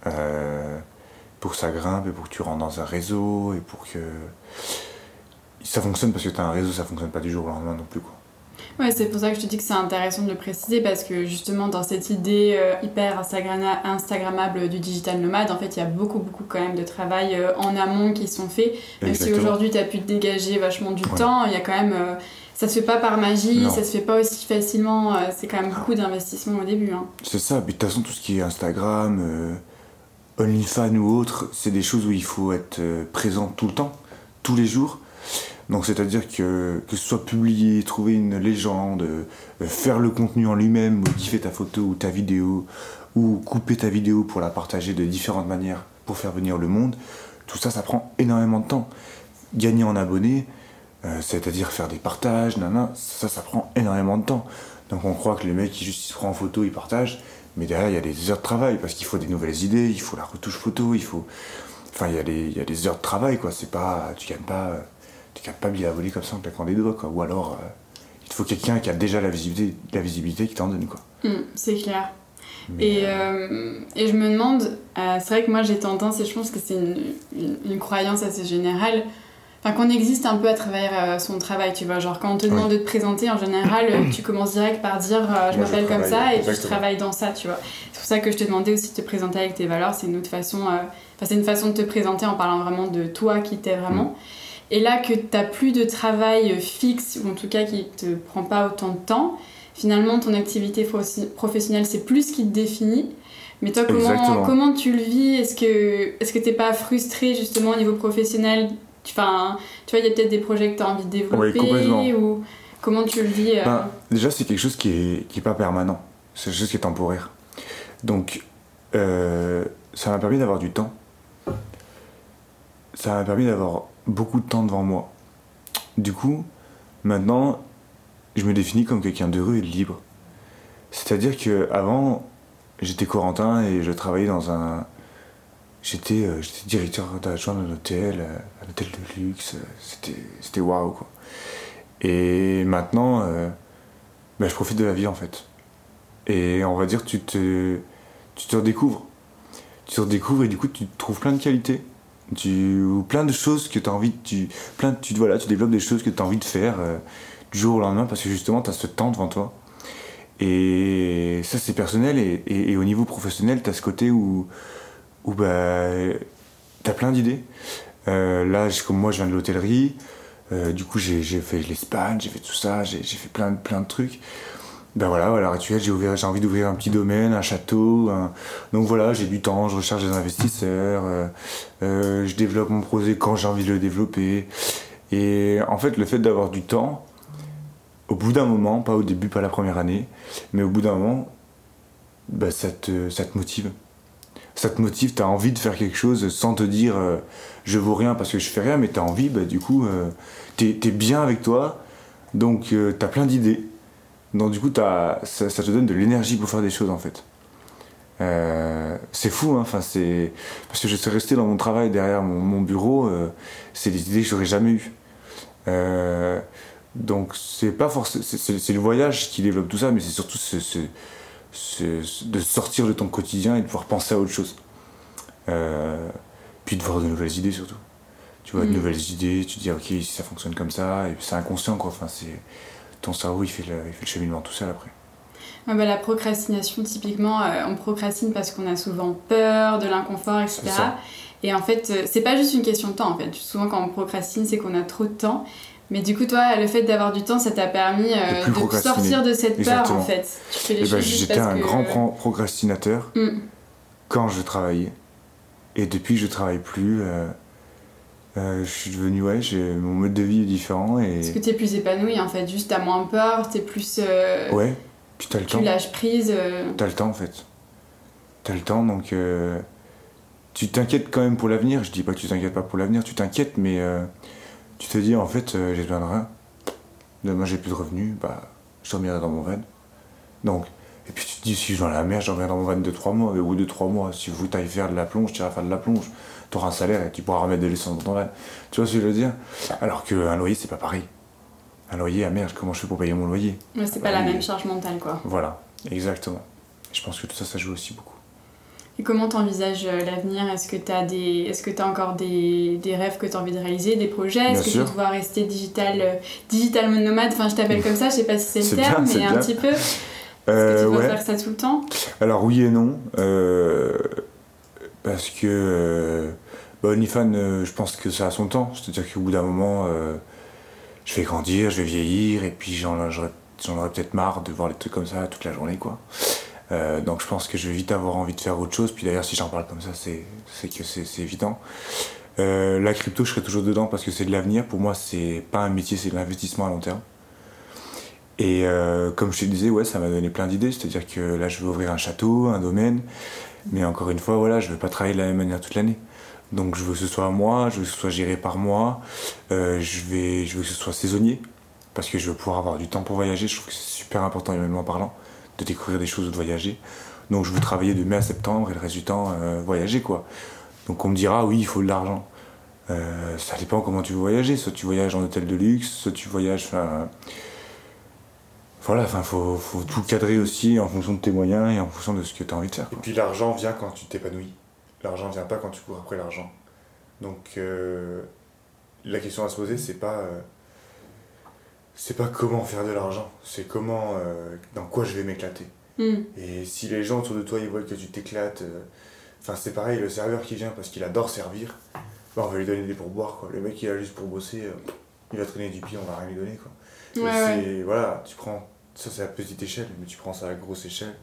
Euh, pour que ça grimpe et pour que tu rentres dans un réseau. Et pour que. Ça fonctionne parce que tu as un réseau, ça fonctionne pas du jour au lendemain non plus, quoi. Ouais, c'est pour ça que je te dis que c'est intéressant de le préciser parce que justement dans cette idée euh, hyper Instagrammable du digital nomade, en fait il y a beaucoup beaucoup quand même de travail euh, en amont qui sont faits. Même si Exactement. aujourd'hui tu as pu te dégager vachement du Ouais. temps, il y a quand même... euh, ça se fait pas par magie, Non. ça se fait pas aussi facilement, euh, c'est quand même beaucoup d'investissement au début. Hein. C'est ça, puis de toute façon, tout ce qui est Instagram, OnlyFans ou autre, c'est des choses où il faut être présent tout le temps, tous les jours. Donc c'est-à-dire que que ce soit publier, trouver une légende, euh, faire le contenu en lui-même, ou kiffer ta photo ou ta vidéo, ou couper ta vidéo pour la partager de différentes manières pour faire venir le monde, tout ça, ça prend énormément de temps. Gagner en abonnés, euh, c'est-à-dire faire des partages, nana, ça, ça prend énormément de temps. Donc on croit que le mec, il juste se prend en photo, il partage, mais derrière, il y a des heures de travail, parce qu'il faut des nouvelles idées, il faut la retouche photo, il faut... Enfin, il y, a des- il y a des heures de travail, quoi. C'est pas... Tu gagnes pas... Tu gagnes pas à voler comme ça en claquant des doigts, quoi. Ou alors, euh, il te faut quelqu'un qui a déjà la visibilité, la visibilité qui t'en donne, quoi. Hmm, c'est clair. Mais, Et, euh, euh, et je me demande, euh, c'est vrai que moi j'ai tendance, et je pense que c'est une, une- une croyance assez générale, enfin qu'on existe un peu à travers euh, son travail, tu vois. Genre quand on te demande de te présenter, en général, euh, tu commences direct par dire euh, je m'appelle comme ça et puis je travaille dans ça, tu vois. C'est pour ça que je te demandais aussi de te présenter avec tes valeurs, c'est une autre façon, enfin c'est une façon de te présenter en parlant vraiment de toi qui t'es vraiment. Mm. Et là que t'as plus de travail fixe, ou en tout cas qui te prend pas autant de temps, finalement ton activité professionnelle c'est plus ce qui te définit. Mais toi, comment, comment tu le vis? Est-ce que est-ce que t'es pas frustré justement au niveau professionnel? Tu- Enfin, tu vois, il y a peut-être des projets que tu as envie de développer complètement. ou comment tu le vis euh, Ben, déjà, c'est quelque chose qui est, qui est pas permanent. C'est quelque chose qui est temporaire. Donc, euh, ça m'a permis d'avoir du temps. Ça m'a permis d'avoir beaucoup de temps devant moi. Du coup, maintenant, je me définis comme quelqu'un d'heureux et de libre. C'est-à-dire que avant, j'étais Corentin et je travaillais dans un. J'étais euh, directeur d'adjoint d'un hôtel, euh, un hôtel de luxe. euh, C'était waouh quoi. Et maintenant, euh, ben, je profite de la vie en fait. Et on va dire, tu te, tu te redécouvres. Tu te redécouvres et du coup, tu trouves plein de qualités. Tu, ou plein de choses que tu as envie de. Tu, plein, tu, voilà, tu développes des choses que tu as envie de faire euh, du jour au lendemain parce que justement, tu as ce temps devant toi. Et ça, c'est personnel. Et, et- au niveau professionnel, tu as ce côté où, où bah, tu as plein d'idées. Euh, là, comme moi, je viens de l'hôtellerie. Euh, du coup, j'ai fait l'Espagne, j'ai fait tout ça, j'ai fait plein, plein de trucs. Ben voilà, à l'heure actuelle, j'ai envie d'ouvrir un petit domaine, un château. Donc voilà, j'ai du temps, je recherche des investisseurs, euh, euh, je développe mon projet quand j'ai envie de le développer. Et en fait, le fait d'avoir du temps, au bout d'un moment, pas au début, pas la première année, mais au bout d'un moment, ben, ça, te, ça te motive. Ça te motive, t'as envie de faire quelque chose sans te dire euh, je vaux rien parce que je fais rien, mais t'as envie, bah, du coup, euh, t'es bien avec toi, donc t'as plein d'idées. Donc du coup, ça, ça te donne de l'énergie pour faire des choses en fait. Euh, c'est fou, hein, enfin c'est parce que je suis resté dans mon travail derrière mon, mon bureau, euh, c'est des idées que j'aurais jamais eues. Euh, donc c'est pas forcément, c'est- le voyage qui développe tout ça, mais c'est surtout ce, ce- ce- ce- de sortir de ton quotidien et de pouvoir penser à autre chose. Puis de voir de nouvelles idées surtout. Tu vois, de Mhm. nouvelles idées, tu te dis ok, si ça fonctionne comme ça, et puis c'est inconscient quoi. Enfin, c'est ton cerveau il fait le, il fait le cheminement tout seul après. Bah, la procrastination, typiquement, euh, on procrastine parce qu'on a souvent peur de l'inconfort, etc. Et en fait, euh, c'est pas juste une question de temps, en fait. Souvent, quand on procrastine, c'est qu'on a trop de temps. Mais du coup, toi, le fait d'avoir du temps, ça t'a permis euh, De procrastiner. sortir de cette peur, Exactement. en fait. Eh ben, J'étais un que- grand pro- procrastinateur Mm. quand je travaillais. Et depuis je travaille plus, euh, je suis devenu, ouais, j'ai- mon mode de vie est différent et. Parce que t'es plus épanoui, en fait. Juste, t'as moins peur, t'es plus... euh, Ouais, puis t'as le tu temps. lâches prise. euh, T'as le temps en fait. T'as le temps donc. tu t'inquiètes quand même pour l'avenir. Je dis pas que tu t'inquiètes pas pour l'avenir, tu t'inquiètes, mais tu te dis en fait, j'ai besoin de rien. Demain j'ai plus de revenus, bah je dormirai dans mon van. Donc, et puis tu te dis si je suis dans la mer, je dormirai dans mon van de 3 mois. Mais au bout de 3 mois, si vous t'ailles faire de la plonge, tu iras faire de la plonge. T'auras un salaire et tu pourras remettre de l'essence dans ton van. Tu vois ce que je veux dire? Alors qu'un loyer, c'est pas pareil. Un loyer, ah merde, comment je fais pour payer mon loyer? Ouais, c'est pas la même charge mentale, quoi. Voilà, exactement. Je pense que tout ça, ça joue aussi beaucoup. Et comment t'envisages euh, l'avenir? Est-ce que t'as des, est-ce que t'as encore des, des rêves que t'as envie de réaliser, des projets? Est-ce que sûr. tu dois rester digital, euh, digital nomade? Enfin, je t'appelle comme ça, je sais pas si c'est le [LAUGHS] C'est terme, bien, mais un petit peu. Est-ce que Euh, tu dois ouais. faire ça tout le temps? Alors oui et non. euh, parce que euh, bah, euh, je pense que ça a son temps. C'est-à-dire qu'au bout d'un moment, euh, je vais grandir, je vais vieillir, et puis j'en j'aurai j'en aurai peut-être marre de voir les trucs comme ça toute la journée. donc je pense que je vais vite avoir envie de faire autre chose. Puis d'ailleurs, si j'en parle comme ça, c'est que c'est évident. La crypto, je serai toujours dedans parce que c'est de l'avenir. Pour moi, c'est pas un métier, c'est de l'investissement à long terme. Et comme je te disais, ouais, ça m'a donné plein d'idées. C'est-à-dire que là, je veux ouvrir un château, un domaine. Mais encore une fois, voilà, je veux pas travailler de la même manière toute l'année. Donc je veux que ce soit moi, je veux que ce soit géré par moi. Euh, je, vais, je veux que ce soit saisonnier. Parce que je veux pouvoir avoir du temps pour voyager. Je trouve que c'est super important, humainement parlant, de découvrir des choses ou de voyager. Donc je veux travailler de mai à septembre et le reste du temps euh, voyager, quoi. Donc on me dira, oui, il faut de l'argent. Euh, ça dépend comment tu veux voyager. Soit tu voyages en hôtel de luxe, soit tu voyages. Voilà, enfin, faut, faut tout cadrer aussi en fonction de tes moyens et en fonction de ce que tu as envie de faire. Et puis l'argent vient quand tu t'épanouis. L'argent vient pas quand tu cours après l'argent. Donc euh, la question à se poser, c'est pas euh, c'est pas comment faire de l'argent, c'est comment euh, dans quoi je vais m'éclater. Hmm. Et si les gens autour de toi ils voient que tu t'éclates, euh, enfin c'est pareil, le serveur qui vient parce qu'il adore servir, bah, on va lui donner des pourboires quoi. Le mec qui est là juste pour bosser, euh, il va traîner du pied, on va rien lui donner quoi. Et Ouais, Voilà, tu prends ça c'est à petite échelle, mais tu prends ça à grosse échelle,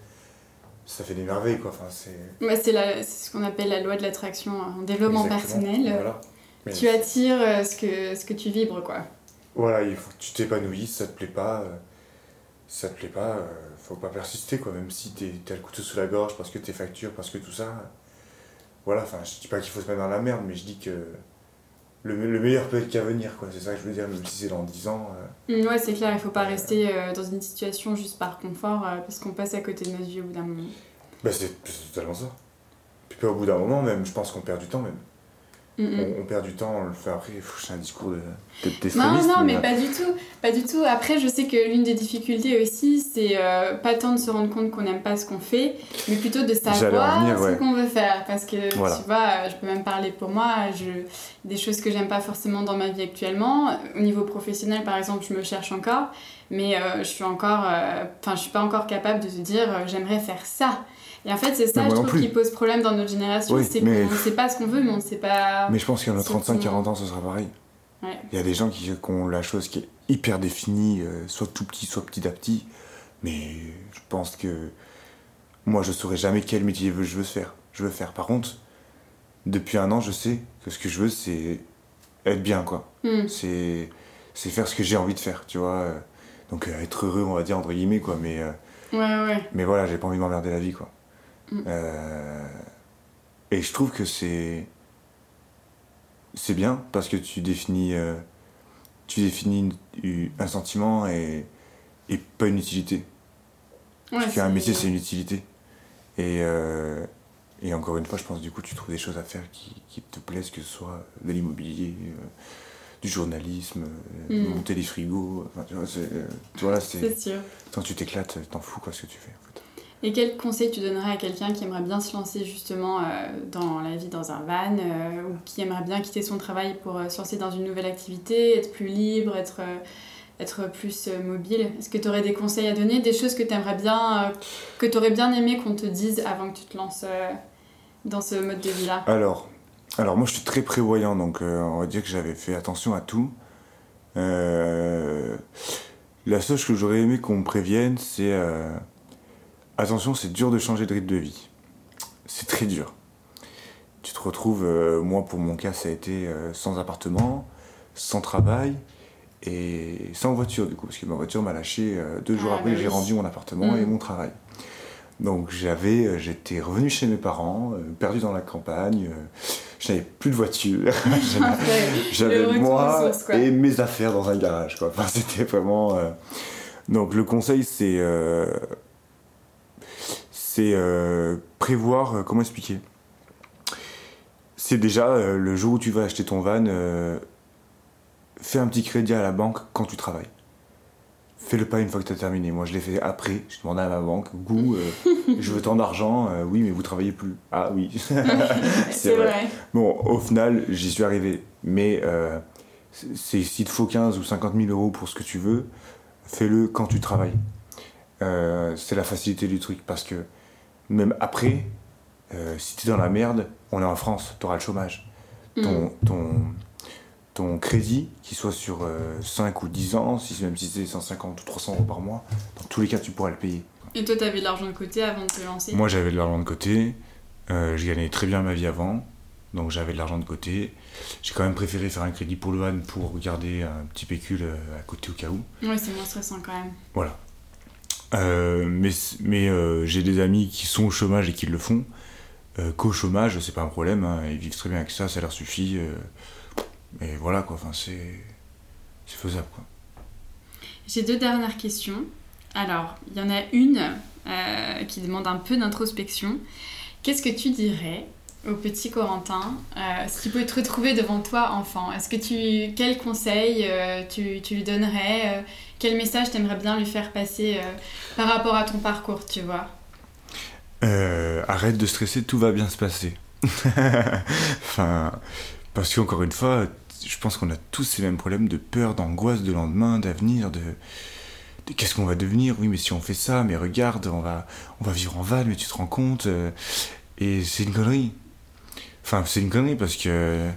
ça fait des merveilles quoi. Enfin c'est Ouais, c'est la- c'est ce qu'on appelle la loi de l'attraction en développement Exactement, personnel. Voilà. Mais Tu attires euh, ce que, ce que tu vibres, quoi. Voilà, il faut que tu t'épanouisses, ça te plaît pas, euh, ça te plaît pas, euh, faut pas persister quoi, même si t'es- t'as le couteau sous la gorge parce que tes factures, parce que tout ça. voilà, enfin, je dis pas qu'il faut se mettre dans la merde, mais je dis que le, le meilleur peut être qu'à venir quoi, c'est ça que je veux dire, même si c'est dans 10 ans. euh, Hmm, ouais, c'est clair, il faut pas rester euh, dans une situation juste par confort euh, parce qu'on passe à côté de notre vie au bout d'un moment. bah c'est totalement ça. Puis au bout d'un moment, même, je pense qu'on perd du temps même. Hmm. On, on perd du temps, on le fait après, c'est un discours de. Peut-être Non, non, mais pas du tout. Pas du tout. Après, je sais que l'une des difficultés aussi, c'est euh, pas tant de se rendre compte qu'on n'aime pas ce qu'on fait, mais plutôt de savoir venir, ce ouais. qu'on veut faire. Parce que, Voilà. tu vois, je peux même parler pour moi, je... des choses que j'aime pas forcément dans ma vie actuellement. Au niveau professionnel, par exemple, je me cherche encore, mais euh, je suis encore... euh, Enfin, je suis pas encore capable de se dire, j'aimerais faire ça. Et en fait, c'est ça, je trouve, qui pose problème dans notre génération, Oui, c'est qu'on ne sait pas ce qu'on veut, mais on ne sait pas... Mais je pense qu'à nos C'est 35-40 ton- ans, ce sera pareil. Ouais. Il y a des gens qui, qui ont la chose qui est hyper définie, euh, soit tout petit, soit petit à petit. Mais je pense que moi, je saurais jamais quel métier je veux faire. Je veux faire. Par contre, depuis un an, je sais que ce que je veux, c'est être bien, quoi. Hmm. C'est c'est faire ce que j'ai envie de faire, tu vois. Donc euh, être heureux, on va dire entre guillemets, quoi. Mais euh, Ouais, ouais. mais voilà, j'ai pas envie de m'emmerder la vie, quoi. Mm. Euh, et je trouve que c'est. C'est bien parce que tu définis. euh, tu définis un sentiment et, et pas une utilité. Ouais, parce qu'un métier, c'est une utilité. Et, euh, et encore une fois, je pense du coup, tu trouves des choses à faire qui, qui te plaisent, que ce soit de l'immobilier, euh, du journalisme, euh, Mm. monter des frigos. Enfin, tu vois, c'est. Quand tu t'éclates, t'en fous quoi ce que tu fais. En fait. Et quel conseil tu donnerais à quelqu'un qui aimerait bien se lancer justement euh, dans la vie dans un van euh, ou qui aimerait bien quitter son travail pour euh, se lancer dans une nouvelle activité, être plus libre, être, être plus mobile? Est-ce que tu aurais des conseils à donner, des choses que tu bien, que tu aurais bien aimé qu'on te dise avant que tu te lances dans ce mode de vie-là? Alors, alors moi je suis très prévoyant, donc on va dire que j'avais fait attention à tout. La seule chose que j'aurais aimé qu'on me prévienne, c'est attention, c'est dur de changer de rythme de vie. C'est très dur. Tu te retrouves, euh, moi pour mon cas, ça a été euh, sans appartement, sans travail et sans voiture du coup, parce que ma voiture m'a lâché euh, deux jours Ah, après, bah j'ai rendu mon appartement Mm. et mon travail. Donc j'avais, j'étais revenu chez mes parents, perdu dans la campagne, je n'avais plus de voiture, [LAUGHS] J'avais- aux moi et mes affaires dans un garage. Quoi. Enfin, c'était vraiment. Donc le conseil, c'est c'est euh, prévoir. euh, comment expliquer? C'est déjà euh, le jour où tu vas acheter ton van, fais un petit crédit à la banque quand tu travailles. Fais-le pas une fois que tu as terminé. Moi, je l'ai fait après. Je demandais à ma banque, goût, euh, je veux tant d'argent. Euh, oui, mais vous travaillez plus. Ah oui. [LAUGHS] C'est vrai. Bon, au final, j'y suis arrivé. Mais euh, c'est s'il te faut 15 ou 50 000 euros pour ce que tu veux, fais-le quand tu travailles. C'est la facilité du truc parce que même après, euh, si tu es dans la merde, on est en France, tu auras le chômage. Ton, ton, ton crédit, qu'il soit sur euh, 5 ou 10 ans, si, même si c'est 150 ou 300 euros par mois, dans tous les cas, tu pourras le payer. Et toi, t'avais de l'argent de côté avant de te lancer? Moi, j'avais de l'argent de côté. Euh, je gagnais très bien ma vie avant. Donc, j'avais de l'argent de côté. J'ai quand même préféré faire un crédit pour le van pour garder un petit pécule euh, à côté au cas où. Ouais, c'est moins stressant quand même. Voilà. Euh, mais mais euh, j'ai des amis qui sont au chômage et qui le font. Euh, Qu'au chômage, c'est pas un problème. hein. Ils vivent très bien avec ça, ça leur suffit. et voilà, quoi. Enfin, c'est faisable, quoi. J'ai deux dernières questions. Alors, il y en a une qui demande un peu d'introspection. Qu'est-ce que tu dirais au petit Corentin euh, si tu pouvais te retrouver devant toi enfant Est-ce que tu quel conseil euh, tu, tu lui donnerais euh, Quel message t'aimerais bien lui faire passer euh, par rapport à ton parcours, tu vois? Euh, arrête de stresser, tout va bien se passer. [LAUGHS] enfin, parce qu'encore une fois, je pense qu'on a tous ces mêmes problèmes de peur, d'angoisse, de lendemain, d'avenir, de, qu'est-ce qu'on va devenir? Oui, mais si on fait ça, mais regarde, on va, on va vivre en van, mais tu te rends compte. et c'est une connerie. Enfin, c'est une connerie parce que.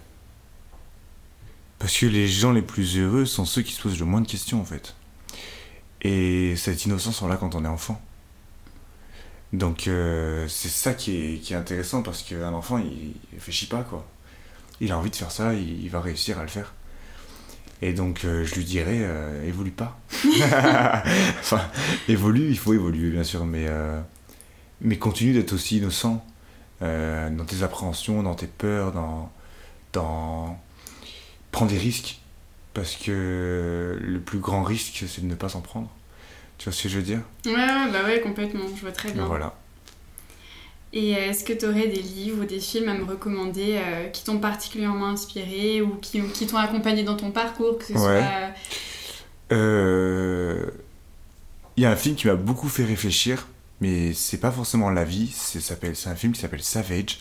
Parce que les gens les plus heureux sont ceux qui se posent le moins de questions, en fait. Et cette innocence, on l'a quand on est enfant. Donc euh, c'est ça qui est, qui est intéressant parce qu'un enfant il, il réfléchit pas quoi. Il a envie de faire ça, il, il va réussir à le faire. Et donc euh, je lui dirais euh, évolue pas. [LAUGHS] enfin évolue, il faut évoluer bien sûr, mais mais continue d'être aussi innocent euh, dans tes appréhensions, dans tes peurs, dans dans prends des risques parce que le plus grand risque c'est de ne pas s'en prendre. Tu vois ce que je veux dire? Ouais, ouais, bah ouais, complètement, je vois très bien. Voilà. Et euh, est-ce que tu aurais des livres ou des films à me recommander euh, qui t'ont particulièrement inspiré ou qui, t'ont accompagné dans ton parcours, que ce Ouais. soit Euh, Il y a un film qui m'a beaucoup fait réfléchir, mais c'est pas forcément la vie. C'est un film qui s'appelle Savage.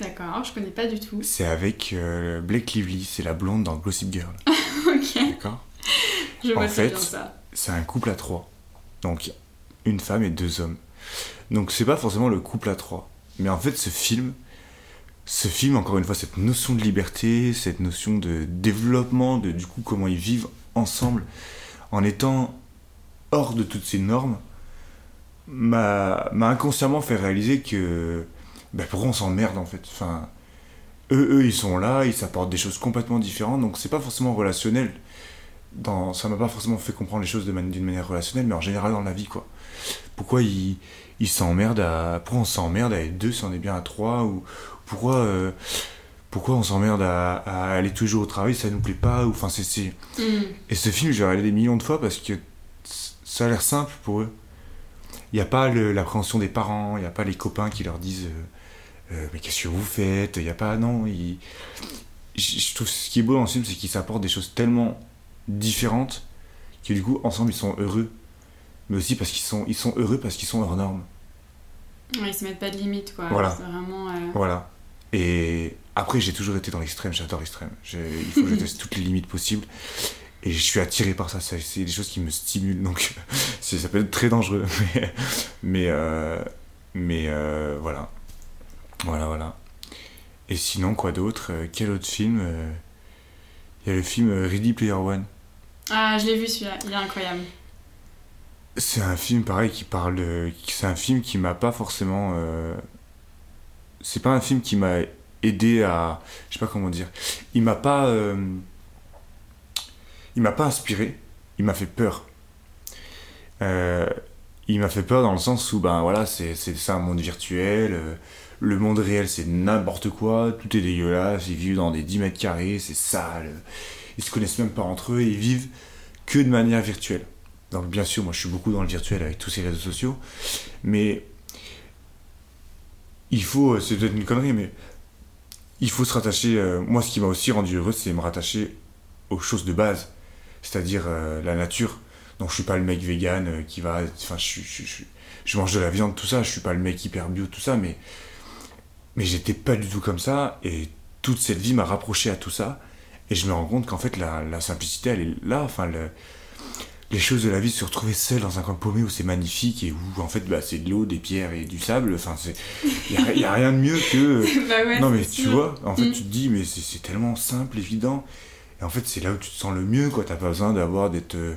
D'accord, je connais pas du tout. C'est avec euh, Blake Lively, c'est la blonde dans Gossip Girl. [LAUGHS] ok, D'accord? Je vois En fait, bien ça. C'est un couple à trois. Donc une femme et deux hommes. Donc c'est pas forcément le couple à trois. Mais en fait, ce film, ce film, encore une fois, cette notion de liberté, cette notion de développement, de du coup comment ils vivent ensemble, en étant hors de toutes ces normes, m'a inconsciemment fait réaliser que ben pourquoi on s'emmerde en fait. Enfin, eux, eux, ils sont là, ils s'apportent des choses complètement différentes, donc c'est pas forcément relationnel. Dans, ça m'a pas forcément fait comprendre les choses man- d'une manière relationnelle, mais en général dans la vie quoi. Pourquoi ils ils s'emmerdent à pourquoi on s'emmerde à être deux si on est bien à trois ou pourquoi euh, pourquoi on s'emmerde à, à aller toujours au travail si ça nous plaît pas ou enfin c'est Hmm. et ce film, j'ai regardé des millions de fois parce que ça a l'air simple pour eux. Il n'y a pas l'appréhension des parents, il n'y a pas les copains qui leur disent euh, Euh, Mais qu'est-ce que vous faites? Il n'y a pas. Non, il- je trouve ce qui est beau dans ce film, c'est qu'ils s'apportent des choses tellement différentes que du coup, ensemble, ils sont heureux. Mais aussi parce qu'ils sont, ils sont heureux parce qu'ils sont hors normes. Ouais, ils se mettent pas de limite, quoi. Voilà. Vraiment. euh, Voilà. Et après, j'ai toujours été dans l'extrême, j'adore l'extrême. Il faut que je [LAUGHS] teste toutes les limites possibles. Et je suis attiré par ça, c'est des choses qui me stimulent, donc [LAUGHS] ça peut être très dangereux. [LAUGHS] Mais, mais, euh, mais euh, voilà. Voilà, voilà. Et sinon, quoi d'autre Euh, Quel autre film Euh, Il y a le film euh, Ready Player One. Ah, je l'ai vu celui-là, il est incroyable. C'est un film pareil qui parle. de- C'est un film qui m'a pas forcément. euh, C'est pas un film qui m'a aidé à. Je sais pas comment dire. Il m'a pas. Il m'a pas inspiré. Il m'a fait peur. Euh, Il m'a fait peur dans le sens où, ben voilà, c'est c'est un monde virtuel. euh, Le monde réel, c'est n'importe quoi. Tout est dégueulasse. Ils vivent dans des 10 mètres carrés. C'est sale. Ils se connaissent même pas entre eux. Et ils vivent que de manière virtuelle. Donc bien sûr, moi je suis beaucoup dans le virtuel avec tous ces réseaux sociaux, mais il faut, euh, c'est peut-être une connerie, mais il faut se rattacher. moi, ce qui m'a aussi rendu heureux, c'est me rattacher aux choses de base, c'est-à-dire euh, la nature. Donc je suis pas le mec vegan euh, qui va, enfin je, je, je, mange de la viande, tout ça. Je suis pas le mec hyper bio, tout ça, mais mais j'étais pas du tout comme ça et toute cette vie m'a rapproché à tout ça et je me rends compte qu'en fait la, la simplicité elle est là. Enfin le les choses de la vie, se retrouver seul dans un coin paumé où c'est magnifique et où en fait bah, c'est de l'eau, des pierres et du sable, enfin. Il n'y a, rien de mieux que. [LAUGHS] bah ouais, non mais tu sûr. vois, en fait Mm. tu te dis mais c'est tellement simple, évident. Et en fait c'est là où tu te sens le mieux quoi, t'as pas besoin d'avoir d'être. euh,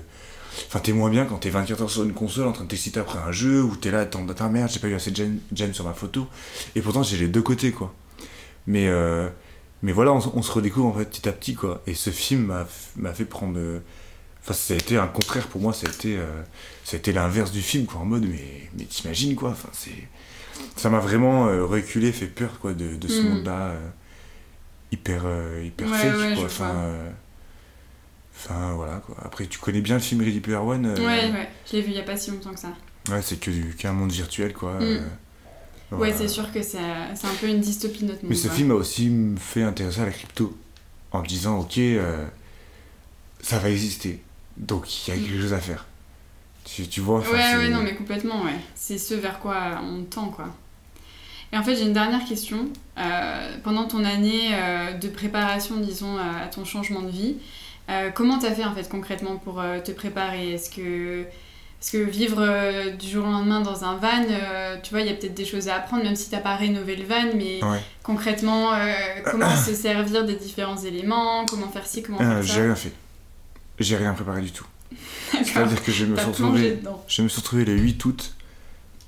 Enfin t'es moins bien quand t'es 24 heures sur une console en train de t'exciter après un jeu où t'es là, attends, ta merde, j'ai pas eu assez de j'aime sur ma photo. Et pourtant j'ai les deux côtés quoi. Mais, euh, mais voilà, on, se redécouvre en fait petit à petit quoi. Et ce film m'a fait prendre. euh, Enfin, ça a été un contraire pour moi, ça a été, euh, ça a été l'inverse du film, quoi, en mode, mais, mais t'imagines, quoi, enfin, c'est... Ça m'a vraiment euh, reculé, fait peur, quoi, de, de ce Mm. monde-là, hyper, euh, hyper Ouais, fake, ouais, quoi, enfin... euh, Enfin, voilà, quoi. Après, tu connais bien le film Ready Player One euh, Ouais, ouais, je l'ai vu il y a pas si longtemps que ça. ouais, c'est que qu'un monde virtuel, quoi. Mm. Ouais, c'est sûr que c'est c'est un peu une dystopie de notre monde. Mais ce quoi. film a aussi me fait intéresser à la crypto, en me disant, ok, euh, ça va exister, donc il y a quelque chose à faire. Tu, tu vois, Ouais, ouais, non, mais complètement, ouais. C'est ce vers quoi on tend, quoi. Et en fait, j'ai une dernière question. Euh, pendant ton année euh, de préparation, disons, à ton changement de vie, euh, comment t'as fait, en fait, concrètement pour te préparer? Est-ce que... Parce que vivre euh, du jour au lendemain dans un van, euh, tu vois, il y a peut-être des choses à apprendre, même si t'as pas rénové le van, mais Ouais. concrètement, euh, comment se servir des différents éléments, comment faire ci, comment faire j'ai ça? rien fait. J'ai rien préparé du tout. [LAUGHS] C'est-à-dire que je me suis retrouvé, je me suis retrouvé le 8 août.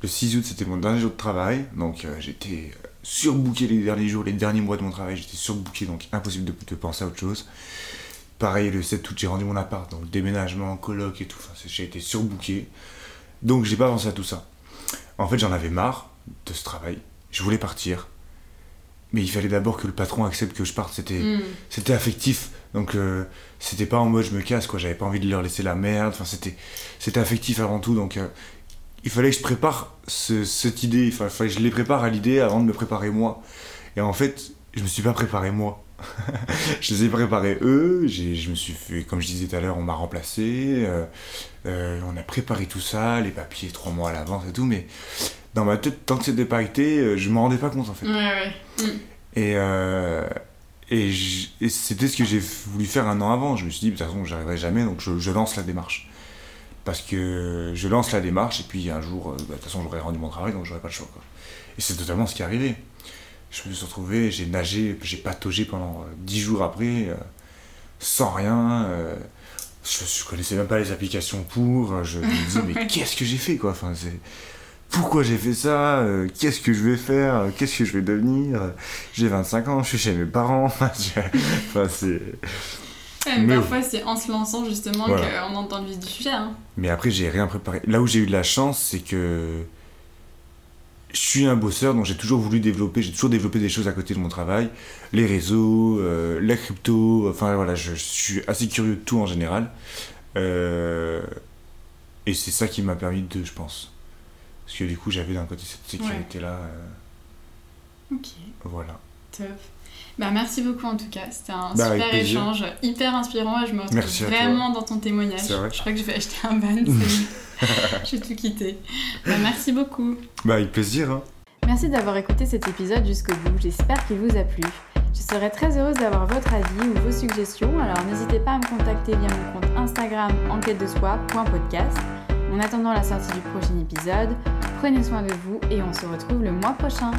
Le 6 août, c'était mon dernier jour de travail. Donc euh, j'étais surbooké les derniers jours, les derniers mois de mon travail. J'étais surbooké, donc impossible de, de penser à autre chose. Pareil, le 7 août, j'ai rendu mon appart. Donc déménagement, coloc et tout. Enfin, j'ai été surbooké. Donc j'ai pas pensé à tout ça. En fait, j'en avais marre de ce travail. Je voulais partir. Mais il fallait d'abord que le patron accepte que je parte. C'était Hmm. c'était affectif donc euh, c'était pas en mode je me casse quoi j'avais pas envie de leur laisser la merde enfin c'était c'était affectif avant tout donc euh, il fallait que je prépare ce- cette idée enfin il fallait que je les prépare à l'idée avant de me préparer moi et en fait je me suis pas préparé moi [LAUGHS] je les ai préparés eux j'ai- je me suis fait comme je disais tout à l'heure on m'a remplacé euh, euh, on a préparé tout ça les papiers trois mois à l'avance et tout mais dans ma tête tant que c'était pas acté euh, je m'en rendais pas compte en fait Ouais, ouais. Hmm. et, euh, et, c'était ce que j'ai voulu faire un an avant. Je me suis dit, de toute façon, j'arriverai jamais, donc je, je lance la démarche. Parce que je lance la démarche, et puis un jour, euh, bah, de toute façon, j'aurais rendu mon travail, donc j'aurais pas le choix. Quoi. Et c'est totalement ce qui est arrivé. Je me suis retrouvé, j'ai nagé, j'ai pataugé pendant euh, dix jours après, euh, sans rien. euh, je, je connaissais même pas les applications pour. Je me disais, mais [LAUGHS] qu'est-ce que j'ai fait, quoi? Enfin, pourquoi j'ai fait ça, euh, qu'est-ce que je vais faire, qu'est-ce que je vais devenir? J'ai 25 ans, je suis chez mes parents. [LAUGHS] enfin, c'est... Ouais, mais Mais- parfois, c'est en se lançant justement Voilà. qu'on entend le vif du sujet. Hein. Mais après, j'ai rien préparé. Là où j'ai eu de la chance, c'est que je suis un bosseur, donc j'ai toujours voulu développer, j'ai toujours développé des choses à côté de mon travail, les réseaux, euh, la crypto, enfin voilà, je, je suis assez curieux de tout en général. Euh, et c'est ça qui m'a permis de, je pense. Parce que du coup, j'avais d'un côté cette sécurité-là. euh, Ok, voilà. top. Bah, merci beaucoup en tout cas, c'était un Bah, super échange, hyper inspirant et je me retrouve Merci vraiment dans ton témoignage. Vrai Je crois que je vais acheter un van, c'est- [LAUGHS] je vais tout quitter. Bah, merci beaucoup. Bah, avec plaisir. Hein. Merci d'avoir écouté cet épisode jusqu'au bout, j'espère qu'il vous a plu. Je serais très heureuse d'avoir votre avis ou vos suggestions, alors n'hésitez pas à me contacter via mon compte Instagram enquête de soi.podcast. En attendant la sortie du prochain épisode, prenez soin de vous et on se retrouve le mois prochain.